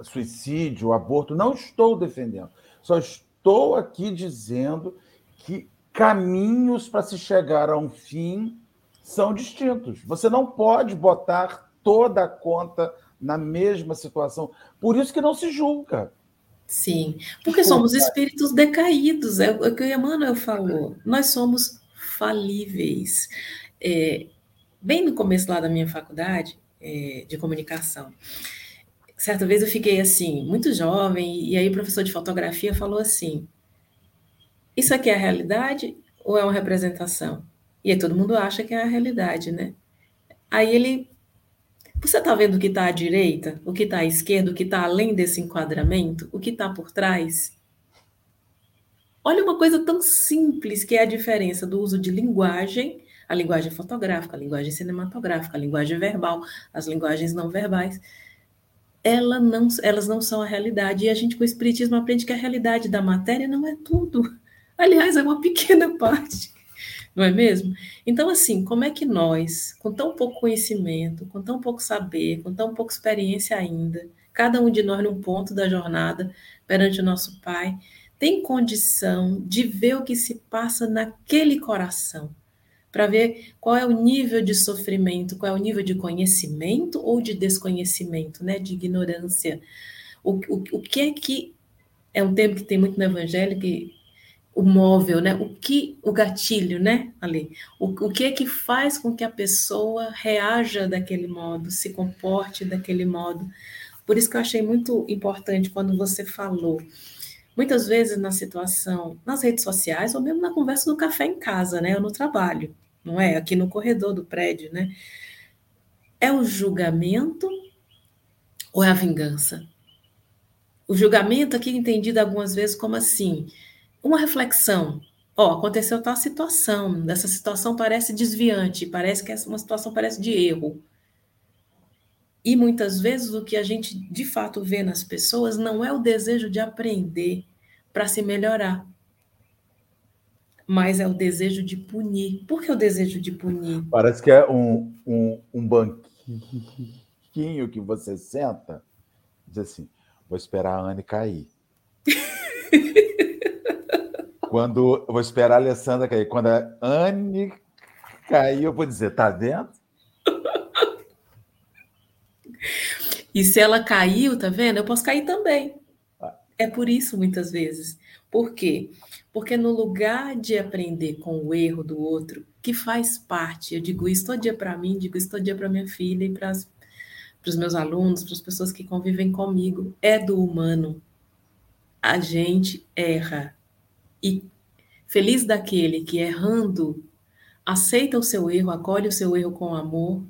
suicídio, aborto, não estou defendendo. Só estou aqui dizendo que caminhos para se chegar a um fim são distintos. Você não pode botar toda a conta na mesma situação. Por isso que não se julga. Sim, porque somos espíritos decaídos, é o que o Emmanuel falou. Nós somos falíveis. É, bem no começo lá da minha faculdade é, de comunicação, certa vez eu fiquei assim, muito jovem, e aí o professor de fotografia falou assim: Isso aqui é a realidade ou é uma representação? E aí todo mundo acha que é a realidade, né? Aí ele. Você está vendo o que está à direita, o que está à esquerda, o que está além desse enquadramento, o que está por trás? Olha uma coisa tão simples que é a diferença do uso de linguagem, a linguagem fotográfica, a linguagem cinematográfica, a linguagem verbal, as linguagens não verbais ela não, elas não são a realidade. E a gente, com o Espiritismo, aprende que a realidade da matéria não é tudo. Aliás, é uma pequena parte, não é mesmo? Então, assim, como é que nós, com tão pouco conhecimento, com tão pouco saber, com tão pouca experiência ainda, cada um de nós num ponto da jornada perante o nosso Pai, tem condição de ver o que se passa naquele coração? Para ver qual é o nível de sofrimento, qual é o nível de conhecimento ou de desconhecimento, né, de ignorância. O, o, o que é que é um termo que tem muito no evangelho que o móvel, né? O que o gatilho, né, ali? O, o que é que faz com que a pessoa reaja daquele modo, se comporte daquele modo? Por isso que eu achei muito importante quando você falou muitas vezes na situação, nas redes sociais, ou mesmo na conversa do café em casa, né, ou no trabalho não é? Aqui no corredor do prédio, né? É o julgamento ou é a vingança? O julgamento aqui entendido algumas vezes como assim, uma reflexão. Ó, oh, aconteceu tal situação, essa situação parece desviante, parece que essa uma situação parece de erro. E muitas vezes o que a gente de fato vê nas pessoas não é o desejo de aprender para se melhorar, mas é o desejo de punir. Por que o desejo de punir? Parece que é um, um, um banquinho que você senta, diz assim: vou esperar a Anne cair. Quando vou esperar a Alessandra cair. Quando a Anne cair, eu vou dizer: tá dentro? E se ela caiu, tá vendo? Eu posso cair também. É por isso, muitas vezes. Por quê? Porque no lugar de aprender com o erro do outro, que faz parte, eu digo isso todo dia para mim, digo isso todo dia para minha filha e para os meus alunos, para as pessoas que convivem comigo, é do humano. A gente erra. E feliz daquele que errando aceita o seu erro, acolhe o seu erro com amor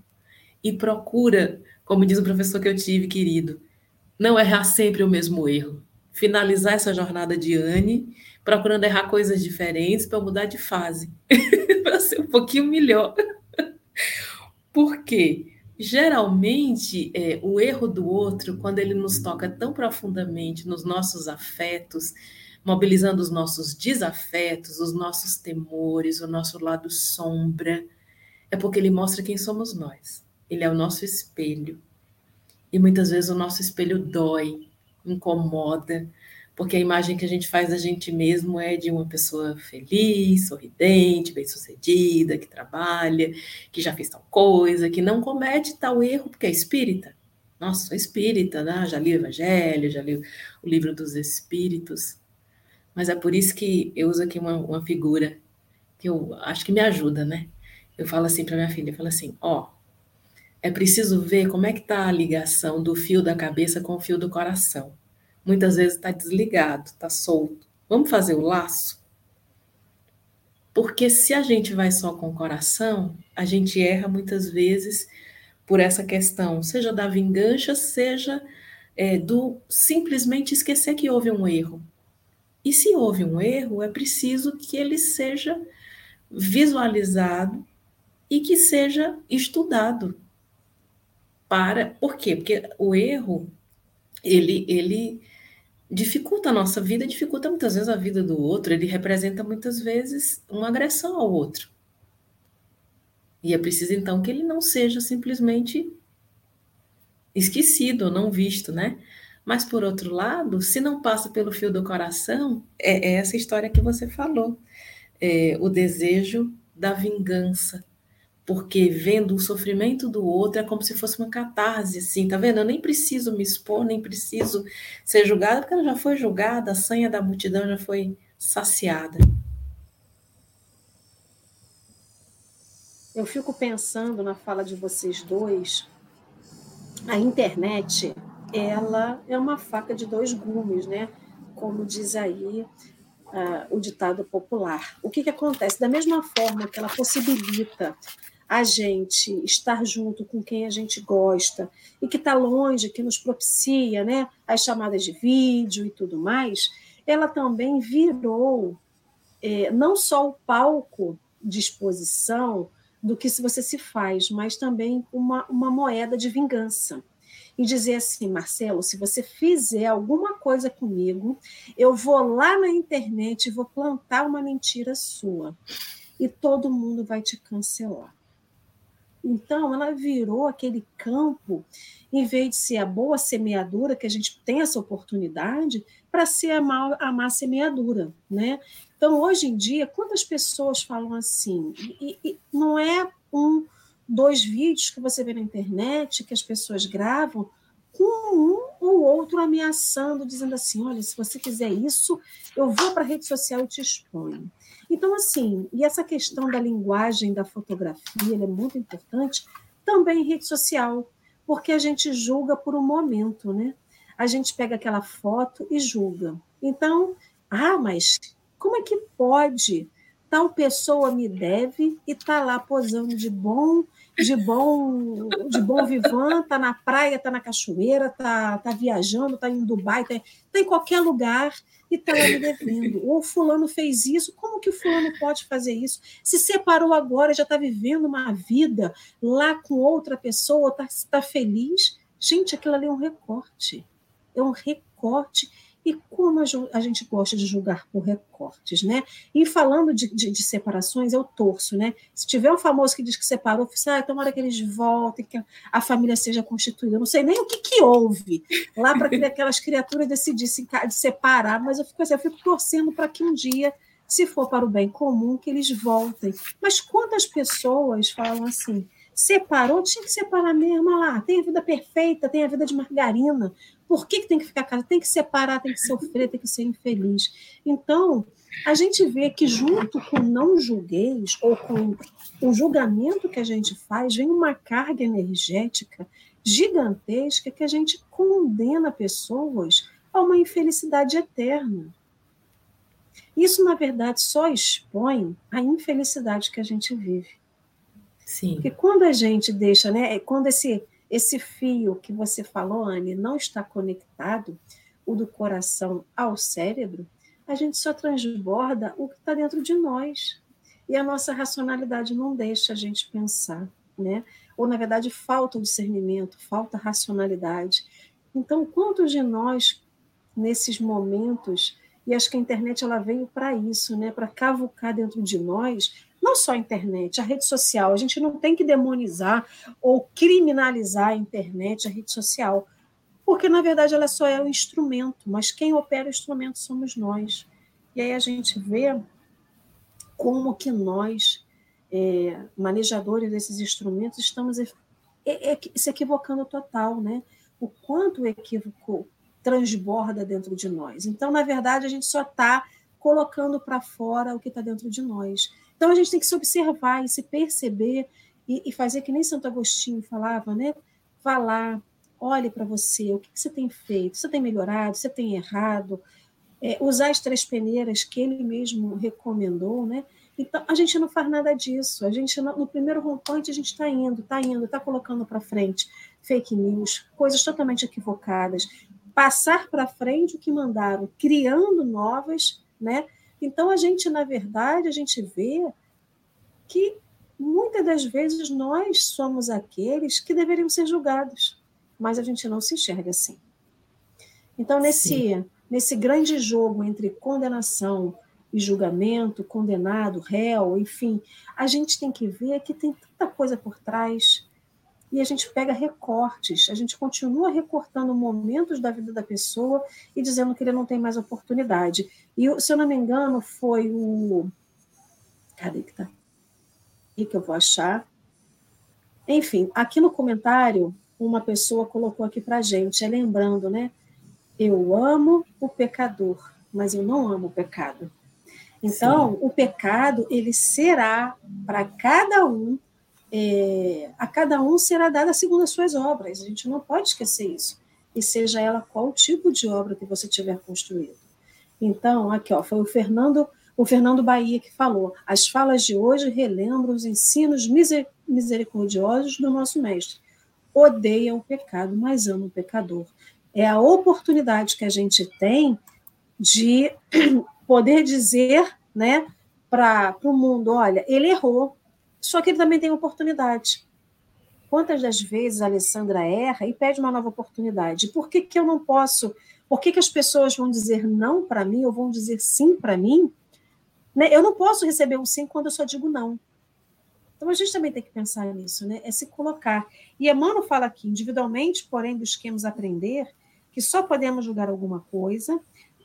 e procura como diz o professor que eu tive, querido, não errar sempre o mesmo erro. Finalizar essa jornada de Anne, procurando errar coisas diferentes para mudar de fase, para ser um pouquinho melhor. Por quê? Geralmente, é, o erro do outro, quando ele nos toca tão profundamente nos nossos afetos, mobilizando os nossos desafetos, os nossos temores, o nosso lado sombra, é porque ele mostra quem somos nós. Ele é o nosso espelho. E muitas vezes o nosso espelho dói, incomoda, porque a imagem que a gente faz da gente mesmo é de uma pessoa feliz, sorridente, bem-sucedida, que trabalha, que já fez tal coisa, que não comete tal erro, porque é espírita. Nossa, sou espírita, né? já li o Evangelho, já li o livro dos Espíritos. Mas é por isso que eu uso aqui uma, uma figura que eu acho que me ajuda, né? Eu falo assim para minha filha, eu falo assim, ó, é preciso ver como é que está a ligação do fio da cabeça com o fio do coração. Muitas vezes está desligado, está solto. Vamos fazer o laço? Porque se a gente vai só com o coração, a gente erra muitas vezes por essa questão, seja da vingança, seja é, do simplesmente esquecer que houve um erro. E se houve um erro, é preciso que ele seja visualizado e que seja estudado para. Por quê? Porque o erro ele, ele dificulta a nossa vida, dificulta muitas vezes a vida do outro, ele representa muitas vezes uma agressão ao outro. E é preciso então que ele não seja simplesmente esquecido ou não visto, né? Mas por outro lado, se não passa pelo fio do coração, é, é essa história que você falou, é, o desejo da vingança, porque vendo o sofrimento do outro é como se fosse uma catarse, assim, tá vendo? Eu nem preciso me expor, nem preciso ser julgada, porque ela já foi julgada, a sanha da multidão já foi saciada. Eu fico pensando na fala de vocês dois, a internet, ela é uma faca de dois gumes, né? Como diz aí uh, o ditado popular. O que, que acontece? Da mesma forma que ela possibilita a gente estar junto com quem a gente gosta e que está longe, que nos propicia né, as chamadas de vídeo e tudo mais, ela também virou é, não só o palco de exposição do que se você se faz, mas também uma, uma moeda de vingança. E dizer assim, Marcelo, se você fizer alguma coisa comigo, eu vou lá na internet e vou plantar uma mentira sua. E todo mundo vai te cancelar. Então, ela virou aquele campo, em vez de ser a boa semeadura, que a gente tem essa oportunidade, para ser a má, a má semeadura. Né? Então, hoje em dia, quantas pessoas falam assim? E, e não é um, dois vídeos que você vê na internet que as pessoas gravam com um ou outro ameaçando, dizendo assim: olha, se você fizer isso, eu vou para a rede social e te exponho. Então, assim, e essa questão da linguagem da fotografia é muito importante também em rede social, porque a gente julga por um momento, né? A gente pega aquela foto e julga. Então, ah, mas como é que pode tal pessoa me deve e está lá posando de bom, de bom, de bom vivan, está na praia, está na cachoeira, está tá viajando, está em Dubai, está tá em qualquer lugar e está lá me devendo. Ou fulano fez isso, como que o fulano pode fazer isso? Se separou agora, já está vivendo uma vida lá com outra pessoa, está tá feliz. Gente, aquilo ali é um recorte. É um recorte e como a, gente gosta de julgar por recortes, né? E falando de, de, de, separações, eu torço, né? Se tiver um famoso que diz que separou, falo, ah, tomara que eles voltem, que a família seja constituída. Eu não sei nem o que, que houve lá para que aquelas criaturas decidissem de separar, mas eu fico assim, eu fico torcendo para que um dia, se for para o bem comum, que eles voltem. Mas quantas pessoas falam assim, separou, tinha que separar mesmo, lá, tem a vida perfeita, tem a vida de margarina, por que, que tem que ficar casa? Tem que separar, tem que sofrer, tem que ser infeliz. Então, a gente vê que junto com não julgueis, ou com o julgamento que a gente faz, vem uma carga energética gigantesca que a gente condena pessoas a uma infelicidade eterna. Isso, na verdade, só expõe a infelicidade que a gente vive. Sim. Porque quando a gente deixa, né, quando esse esse fio que você falou, Anne, não está conectado, o do coração ao cérebro, a gente só transborda o que está dentro de nós. E a nossa racionalidade não deixa a gente pensar, né? Ou, na verdade, falta o discernimento, falta racionalidade. Então, quantos de nós, nesses momentos, e acho que a internet ela veio para isso, né? para cavucar dentro de nós não só a internet, a rede social. A gente não tem que demonizar ou criminalizar a internet, a rede social, porque na verdade ela só é o instrumento, mas quem opera o instrumento somos nós. E aí a gente vê como que nós, é, manejadores desses instrumentos, estamos se equivocando total, né? O quanto o equívoco transborda dentro de nós. Então, na verdade, a gente só está colocando para fora o que está dentro de nós. Então a gente tem que se observar e se perceber e, e fazer que nem Santo Agostinho falava, né? Lá, olhe para você, o que, que, você tem feito, você tem melhorado, você tem errado, é, usar as três peneiras que ele mesmo recomendou, né? Então, a gente não faz nada disso. A gente, no primeiro rompante, a gente está indo, está indo, está colocando para frente fake news, coisas totalmente equivocadas. Passar para frente o que mandaram, criando novas, né? Então, a gente, na verdade, a gente vê que muitas das vezes nós somos aqueles que deveriam ser julgados, mas a gente não se enxerga assim. Então, nesse, nesse grande jogo entre condenação e julgamento, condenado, réu, enfim, a gente tem que ver que tem tanta coisa por trás e a gente pega recortes, a gente continua recortando momentos da vida da pessoa e dizendo que ele não tem mais oportunidade. E, se eu não me engano, foi o. Cadê que tá? E que eu vou achar. Enfim, aqui no comentário, uma pessoa colocou aqui para gente, é lembrando, né? Eu amo o pecador, mas eu não amo o pecado. Então, Sim. o pecado, ele será para cada um é, a cada um será dada segundo as suas obras. A gente não pode esquecer isso. E seja ela qual tipo de obra que você tiver construído. Então, aqui ó, foi o Fernando, o Fernando Bahia que falou: as falas de hoje relembram os ensinos misericordiosos do nosso mestre. Odeia o pecado, mas ama o pecador. É a oportunidade que a gente tem de poder dizer, né, para o mundo: olha, ele errou, só que ele também tem oportunidade. Quantas das vezes a Alessandra erra e pede uma nova oportunidade? Por que, que eu não posso? Por que, que as pessoas vão dizer não para mim ou vão dizer sim para mim? Né? Eu não posso receber um sim quando eu só digo não. Então a gente também tem que pensar nisso, né? É se colocar. E Emmanuel fala aqui, individualmente, porém, busquemos aprender que só podemos julgar alguma coisa,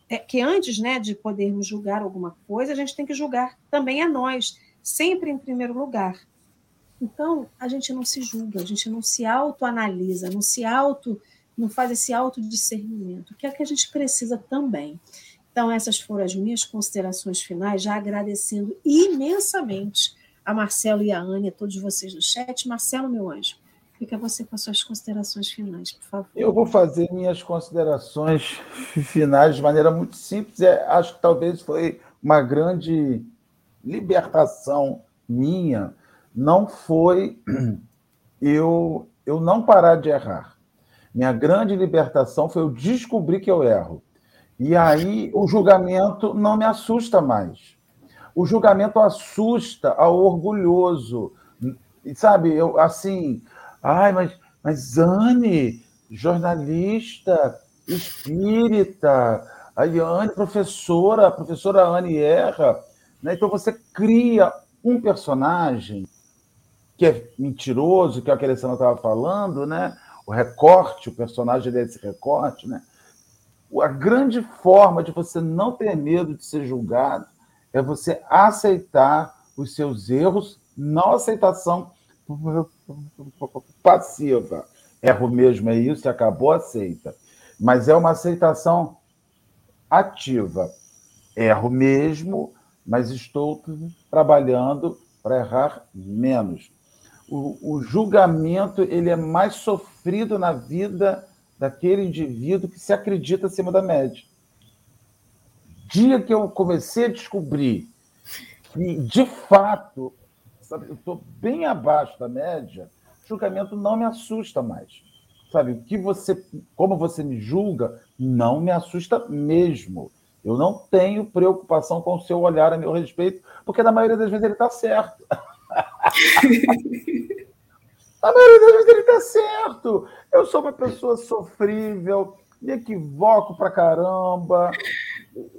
é, que antes né, de podermos julgar alguma coisa, a gente tem que julgar também a nós sempre em primeiro lugar. Então, a gente não se julga, a gente não se autoanalisa, não se auto, não faz esse autodiscernimento, que é que a gente precisa também. Então, essas foram as minhas considerações finais, já agradecendo imensamente a Marcelo e a Anne, a todos vocês do chat. Marcelo, meu anjo, fica você com as suas considerações finais, por favor. Eu vou fazer minhas considerações finais de maneira muito simples. É, acho que talvez foi uma grande libertação minha não foi eu, eu não parar de errar. Minha grande libertação foi eu descobrir que eu erro. E aí o julgamento não me assusta mais. O julgamento assusta ao orgulhoso. Sabe, eu assim, ai, mas, mas Anne, jornalista, espírita, a Anne, professora, a professora Anne erra. Né? Então você cria um personagem que é mentiroso, que é o que a Alessandra estava falando, né? o recorte, o personagem desse recorte. Né? A grande forma de você não ter medo de ser julgado é você aceitar os seus erros, não aceitação passiva. Erro mesmo é isso, acabou, aceita. Mas é uma aceitação ativa. Erro mesmo, mas estou trabalhando para errar menos. O, o, julgamento ele é mais sofrido na vida daquele indivíduo que se acredita acima da média. Dia que eu comecei a descobrir que, de fato, sabe, eu estou bem abaixo da média, julgamento não me assusta mais. Sabe, o que você, como você me julga, não me assusta mesmo. Eu não tenho preocupação com o seu olhar a meu respeito, porque na maioria das vezes ele está certo. na maioria das vezes ele está certo. Eu sou uma pessoa sofrível, me equivoco pra caramba.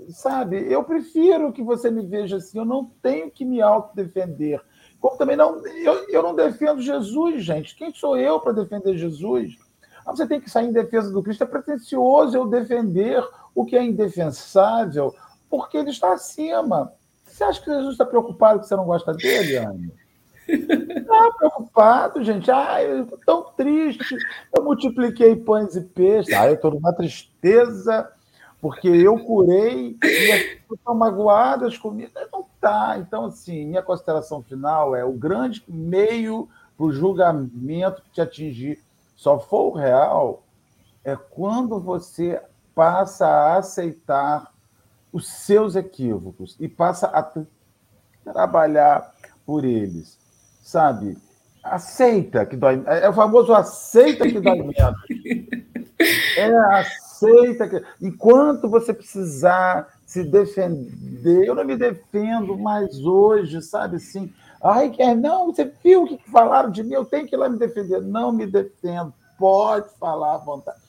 Sabe, eu prefiro que você me veja assim, eu não tenho que me autodefender. Como também não, eu, eu não defendo Jesus, gente. Quem sou eu para defender Jesus? Ah, você tem que sair em defesa do Cristo. É pretensioso eu defender o que é indefensável, porque ele está acima. Você acha que Jesus está preocupado que você não gosta dele, Anne? Está preocupado, gente. Ah, eu estou tão triste. Eu multipliquei pães e peixes. Ah, eu estou numa tristeza porque eu curei e as pessoas estão magoadas comigo. Não está. Então, assim, minha consideração final é o grande meio para o julgamento que te atingir só for o real é quando você passa a aceitar os seus equívocos e passa a trabalhar por eles, sabe? Aceita que dói. É o famoso aceita que dói menos. É aceita que. Enquanto você precisar se defender, eu não me defendo mais hoje, sabe assim? Ai, quer não, você viu o que falaram de mim, eu tenho que ir lá me defender. Não me defendo, pode falar à vontade.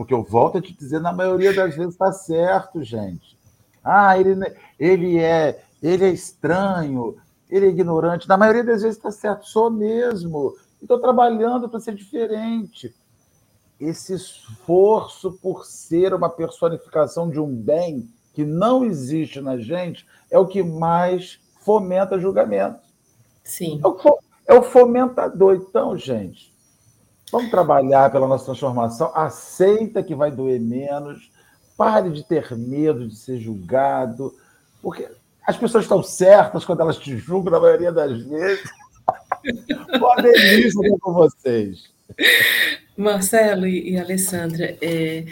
Porque eu volto a te dizer, na maioria das vezes está certo, gente. Ah, ele, ele, é, ele é estranho, ele é ignorante. Na maioria das vezes está certo, sou mesmo. Estou trabalhando para ser diferente. Esse esforço por ser uma personificação de um bem que não existe na gente é o que mais fomenta julgamento. Sim. É o fomentador. Então, gente, vamos trabalhar pela nossa transformação. Aceita que vai doer menos. Pare de ter medo de ser julgado, porque as pessoas estão certas quando elas te julgam, na maioria das vezes. Uma delícia com vocês. Marcelo e, Alessandra, é,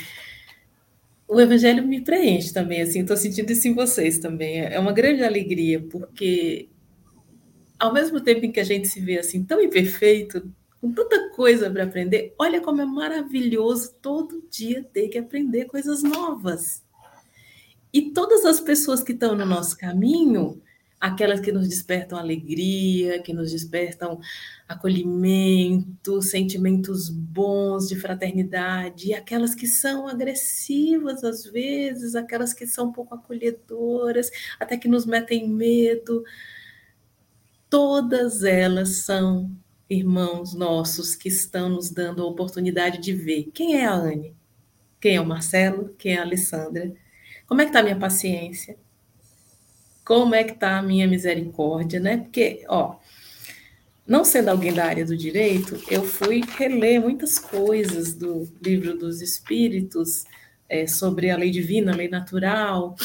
o Evangelho me preenche também, assim, estou sentindo isso em vocês também. É uma grande alegria, porque ao mesmo tempo em que a gente se vê assim tão imperfeito, com tanta coisa para aprender, olha como é maravilhoso todo dia ter que aprender coisas novas. E todas as pessoas que estão no nosso caminho, aquelas que nos despertam alegria, que nos despertam acolhimento, sentimentos bons de fraternidade, aquelas que são agressivas às vezes, aquelas que são um pouco acolhedoras, até que nos metem medo todas elas são irmãos nossos que estão nos dando a oportunidade de ver. Quem é a Anne, quem é o Marcelo, quem é a Alessandra, como é que está a minha paciência, como é que está a minha misericórdia, né? Porque, ó, não sendo alguém da área do direito, eu fui reler muitas coisas do livro dos Espíritos é, sobre a lei divina, a lei natural,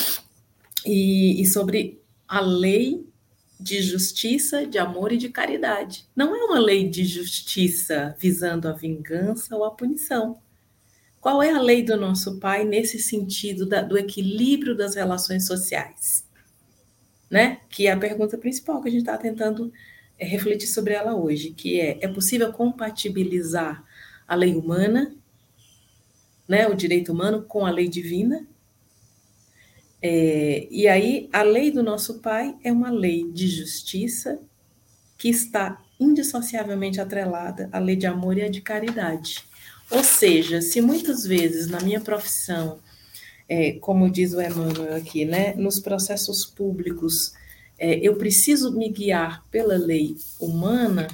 e, e sobre a lei de justiça, de amor e de caridade. Não é uma lei de justiça visando a vingança ou a punição. Qual é a lei do nosso Pai nesse sentido da, do equilíbrio das relações sociais? né? Que é a pergunta principal que a gente está tentando é, refletir sobre ela hoje, que é: é possível compatibilizar a lei humana, né, o direito humano, com a lei divina? É, e aí, a lei do nosso Pai é uma lei de justiça que está indissociavelmente atrelada à lei de amor e à de caridade. Ou seja, se muitas vezes na minha profissão, é, como diz o Emmanuel aqui, né, nos processos públicos, é, eu preciso me guiar pela lei humana,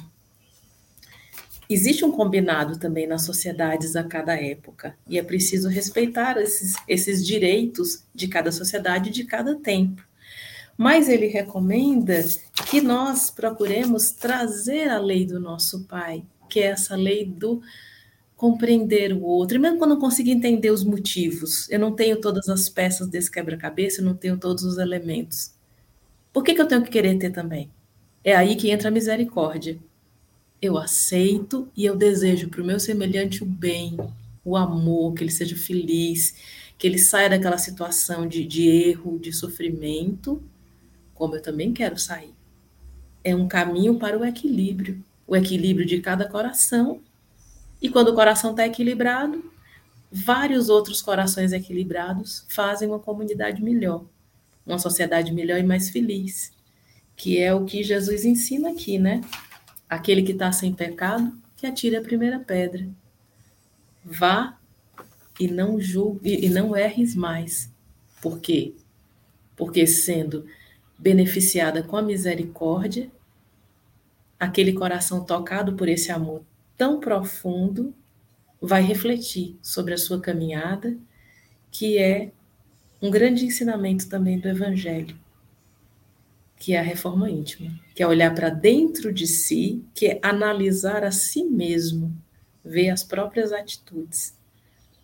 existe um combinado também nas sociedades a cada época, e é preciso respeitar esses, esses direitos de cada sociedade de cada tempo. Mas ele recomenda que nós procuremos trazer a lei do nosso Pai, que é essa lei do compreender o outro, e mesmo quando eu não consigo entender os motivos, eu não tenho todas as peças desse quebra-cabeça, eu não tenho todos os elementos. Por que, que eu tenho que querer ter também? É aí que entra a misericórdia. Eu aceito e eu desejo para o meu semelhante o bem, o amor, que ele seja feliz, que ele saia daquela situação de, de erro, de sofrimento, como eu também quero sair. É um caminho para o equilíbrio o equilíbrio de cada coração e quando o coração está equilibrado, vários outros corações equilibrados fazem uma comunidade melhor, uma sociedade melhor e mais feliz, que é o que Jesus ensina aqui, né? Aquele que está sem pecado, que atire a primeira pedra. Vá e não julgue e não erres mais. Por quê? Porque sendo beneficiada com a misericórdia, aquele coração tocado por esse amor tão profundo vai refletir sobre a sua caminhada, que é um grande ensinamento também do Evangelho, que é a reforma íntima, que é olhar para dentro de si, que é analisar a si mesmo, ver as próprias atitudes,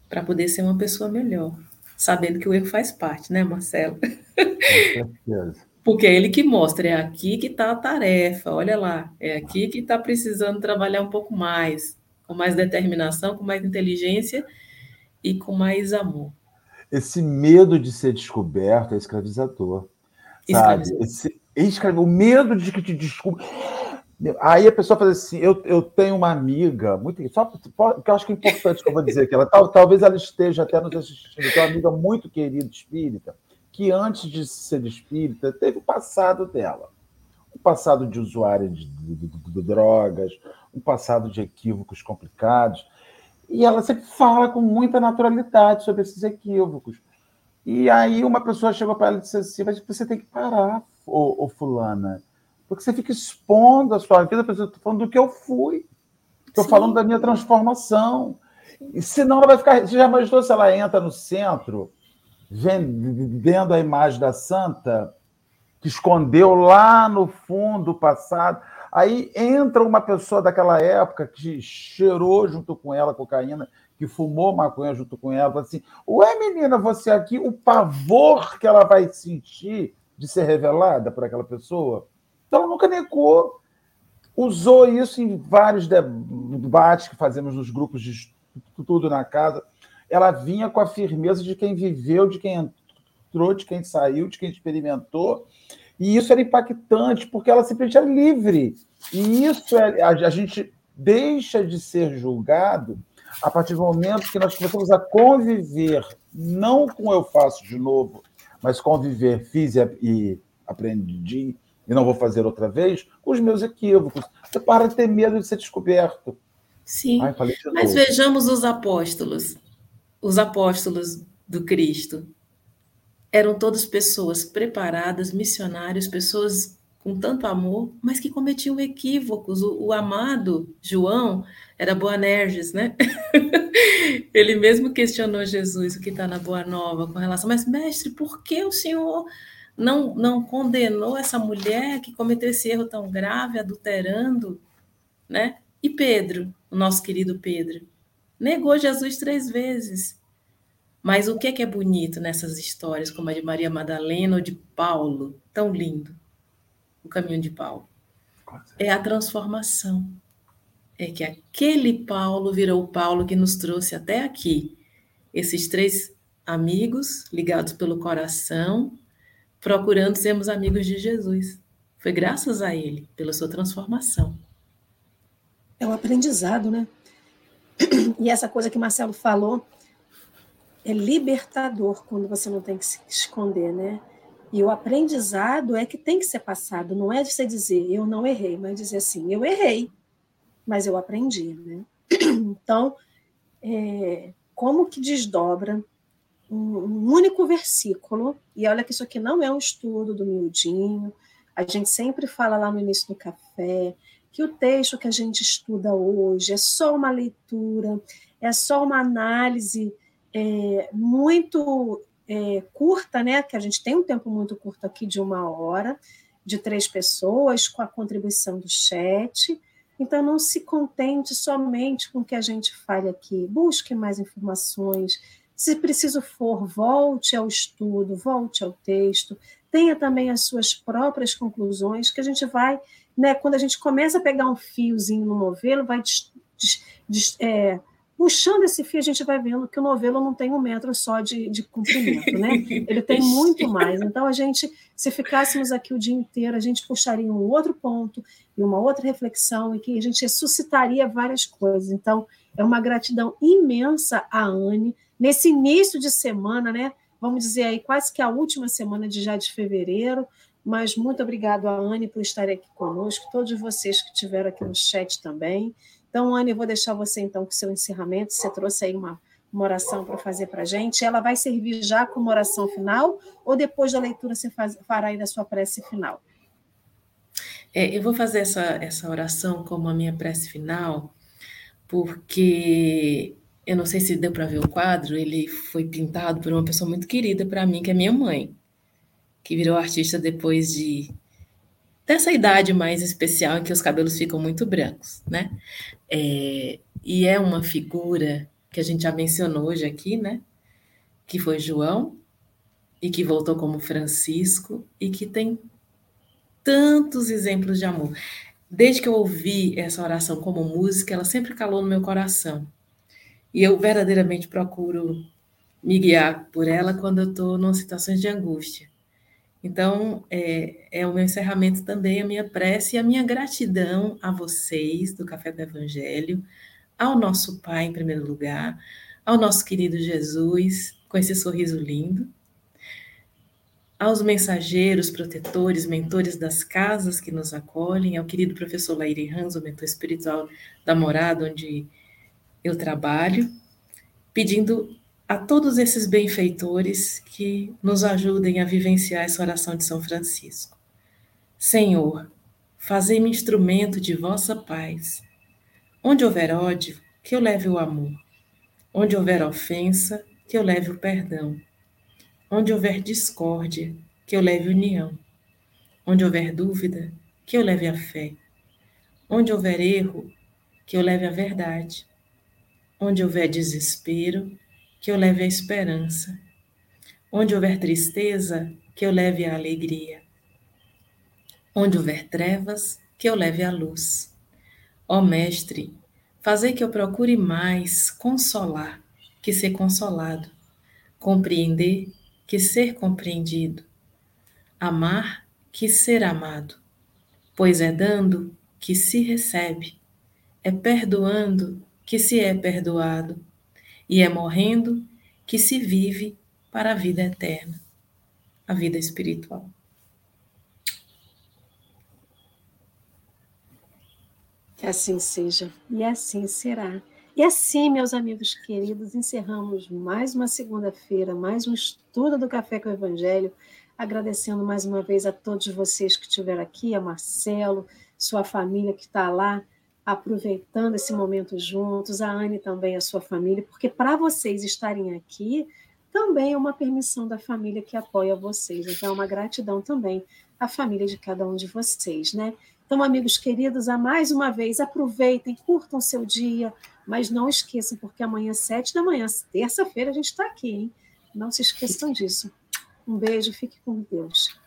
para poder ser uma pessoa melhor, sabendo que o erro faz parte, né, Marcelo? Porque é ele que mostra, é aqui que está a tarefa, olha lá, é aqui que está precisando trabalhar um pouco mais, com mais determinação, com mais inteligência e com mais amor. Esse medo de ser descoberto é escravizador. Sabe? Esse, escrave, o medo de que te descubra. Aí a pessoa faz assim: eu, eu tenho uma amiga, muito, só que eu acho que é importante que eu vou dizer que ela tal, talvez ela esteja até nos assistindo, que é uma amiga muito querida espírita, que antes de ser espírita teve o passado dela. Um passado de usuária de, de, de, de drogas, um passado de equívocos complicados. E ela sempre fala com muita naturalidade sobre esses equívocos. E aí uma pessoa chegou para ela e disse assim: Mas você tem que parar, ô, ô fulana, porque você fica expondo a sua vida. Estou falando do que eu fui, estou falando da minha transformação. E senão ela vai ficar. Você já imaginou se ela entra no centro vendo a imagem da santa, que escondeu lá no fundo o passado. Aí entra uma pessoa daquela época que cheirou junto com ela cocaína, que fumou maconha junto com ela, assim: Ué, menina, você aqui, o pavor que ela vai sentir de ser revelada por aquela pessoa. Então, ela nunca negou. Usou isso em vários debates que fazemos nos grupos de estudo na casa ela vinha com a firmeza de quem viveu, de quem entrou, de quem saiu, de quem experimentou. E isso era impactante, porque ela simplesmente é livre. E isso é, a, a gente deixa de ser julgado a partir do momento que nós começamos a conviver, não com eu faço de novo, mas conviver, fiz e aprendi, e não vou fazer outra vez, os meus equívocos. Você para de ter medo de ser descoberto. Sim, Ai, mas vejamos os apóstolos os apóstolos do Cristo eram todas pessoas preparadas, missionários, pessoas com tanto amor, mas que cometiam equívocos. O, o amado João era Boanerges, né? Ele mesmo questionou Jesus, o que está na Boa Nova, com relação, mas mestre, por que o Senhor não, não condenou essa mulher que cometeu esse erro tão grave, adulterando, né? E Pedro, o nosso querido Pedro, negou Jesus três vezes. Mas o que é, que é bonito nessas histórias, como a de Maria Madalena ou de Paulo, tão lindo, o caminho de Paulo? É a transformação. É que aquele Paulo virou o Paulo que nos trouxe até aqui. Esses três amigos ligados pelo coração, procurando sermos amigos de Jesus. Foi graças a ele, pela sua transformação. É o aprendizado, né? E essa coisa que Marcelo falou é libertador quando você não tem que se esconder, né? E o aprendizado é que tem que ser passado, não é de você dizer eu não errei, mas dizer assim, eu errei, mas eu aprendi, né? Então, é, como que desdobra um, um, único versículo, e olha que isso aqui não é um estudo do miudinho, a gente sempre fala lá no início do café que o texto que a gente estuda hoje é só uma leitura, é só uma análise é, muito é, curta, né? Que a gente tem um tempo muito curto aqui de uma hora, de três pessoas, com a contribuição do chat. Então, não se contente somente com o que a gente fale aqui. Busque mais informações. Se preciso for, volte ao estudo, volte ao texto. Tenha também as suas próprias conclusões, que a gente vai, né, quando a gente começa a pegar um fiozinho no novelo, vai des, des, é, puxando esse fio, a gente vai vendo que o novelo não tem um metro só de, de comprimento, né? Ele tem muito mais. Então, a gente, se ficássemos aqui o dia inteiro, a gente puxaria um outro ponto e uma outra reflexão e que a gente suscitaria várias coisas. Então, é uma gratidão imensa à Anne nesse início de semana, né? Vamos dizer aí, quase que a última semana de já de fevereiro, mas muito obrigado a Anne por estar aqui conosco, todos vocês que estiveram aqui no chat também. Então, Anne, eu vou deixar você então com o seu encerramento. Você trouxe aí uma, uma oração para fazer para a gente. Ela vai servir já como oração final ou depois da leitura você faz, fará aí da sua prece final? É, eu vou fazer essa, essa oração como a minha prece final, porque eu não sei se deu para ver o quadro, ele foi pintado por uma pessoa muito querida para mim, que é minha mãe, que virou artista depois de dessa idade mais especial em que os cabelos ficam muito brancos, né? É, e é uma figura que a gente já mencionou hoje aqui, né? Que foi João e que voltou como Francisco e que tem tantos exemplos de amor. Desde que eu ouvi essa oração como música, ela sempre calou no meu coração. E eu verdadeiramente procuro me guiar por ela quando eu estou em situações de angústia. Então, é, é o meu encerramento também, a minha prece e a minha gratidão a vocês do Café do Evangelho, ao nosso Pai, em primeiro lugar, ao nosso querido Jesus, com esse sorriso lindo, aos mensageiros, protetores, mentores das casas que nos acolhem, ao querido professor Laire Hans, o mentor espiritual da morada onde eu trabalho, pedindo a todos esses benfeitores que nos ajudem a vivenciar essa oração de São Francisco. Senhor, fazei-me instrumento de vossa paz. Onde houver ódio, que eu leve o amor. Onde houver ofensa, que eu leve o perdão. Onde houver discórdia, que eu leve união. Onde houver dúvida, que eu leve a fé. Onde houver erro, que eu leve a verdade. Onde houver desespero, que eu leve a esperança. Onde houver tristeza, que eu leve a alegria. Onde houver trevas, que eu leve a luz. Ó Mestre, fazei que eu procure mais consolar que ser consolado, compreender que ser compreendido, amar que ser amado, pois é dando que se recebe, é perdoando que se é perdoado e é morrendo que se vive para a vida eterna, a vida espiritual. Que assim seja e assim será. E assim, meus amigos queridos, encerramos mais uma segunda-feira, mais um estudo do Café com o Evangelho, agradecendo mais uma vez a todos vocês que estiveram aqui, a Marcelo, sua família que está lá aproveitando esse momento juntos, a Anne também, a sua família, porque para vocês estarem aqui também é uma permissão da família que apoia vocês. Então, é uma gratidão também à família de cada um de vocês, né? Então, amigos queridos, a mais uma vez, aproveitem, curtam seu dia, mas não esqueçam, porque amanhã, sete da manhã, terça-feira, a gente está aqui, hein? Não se esqueçam disso. Um beijo, fique com Deus.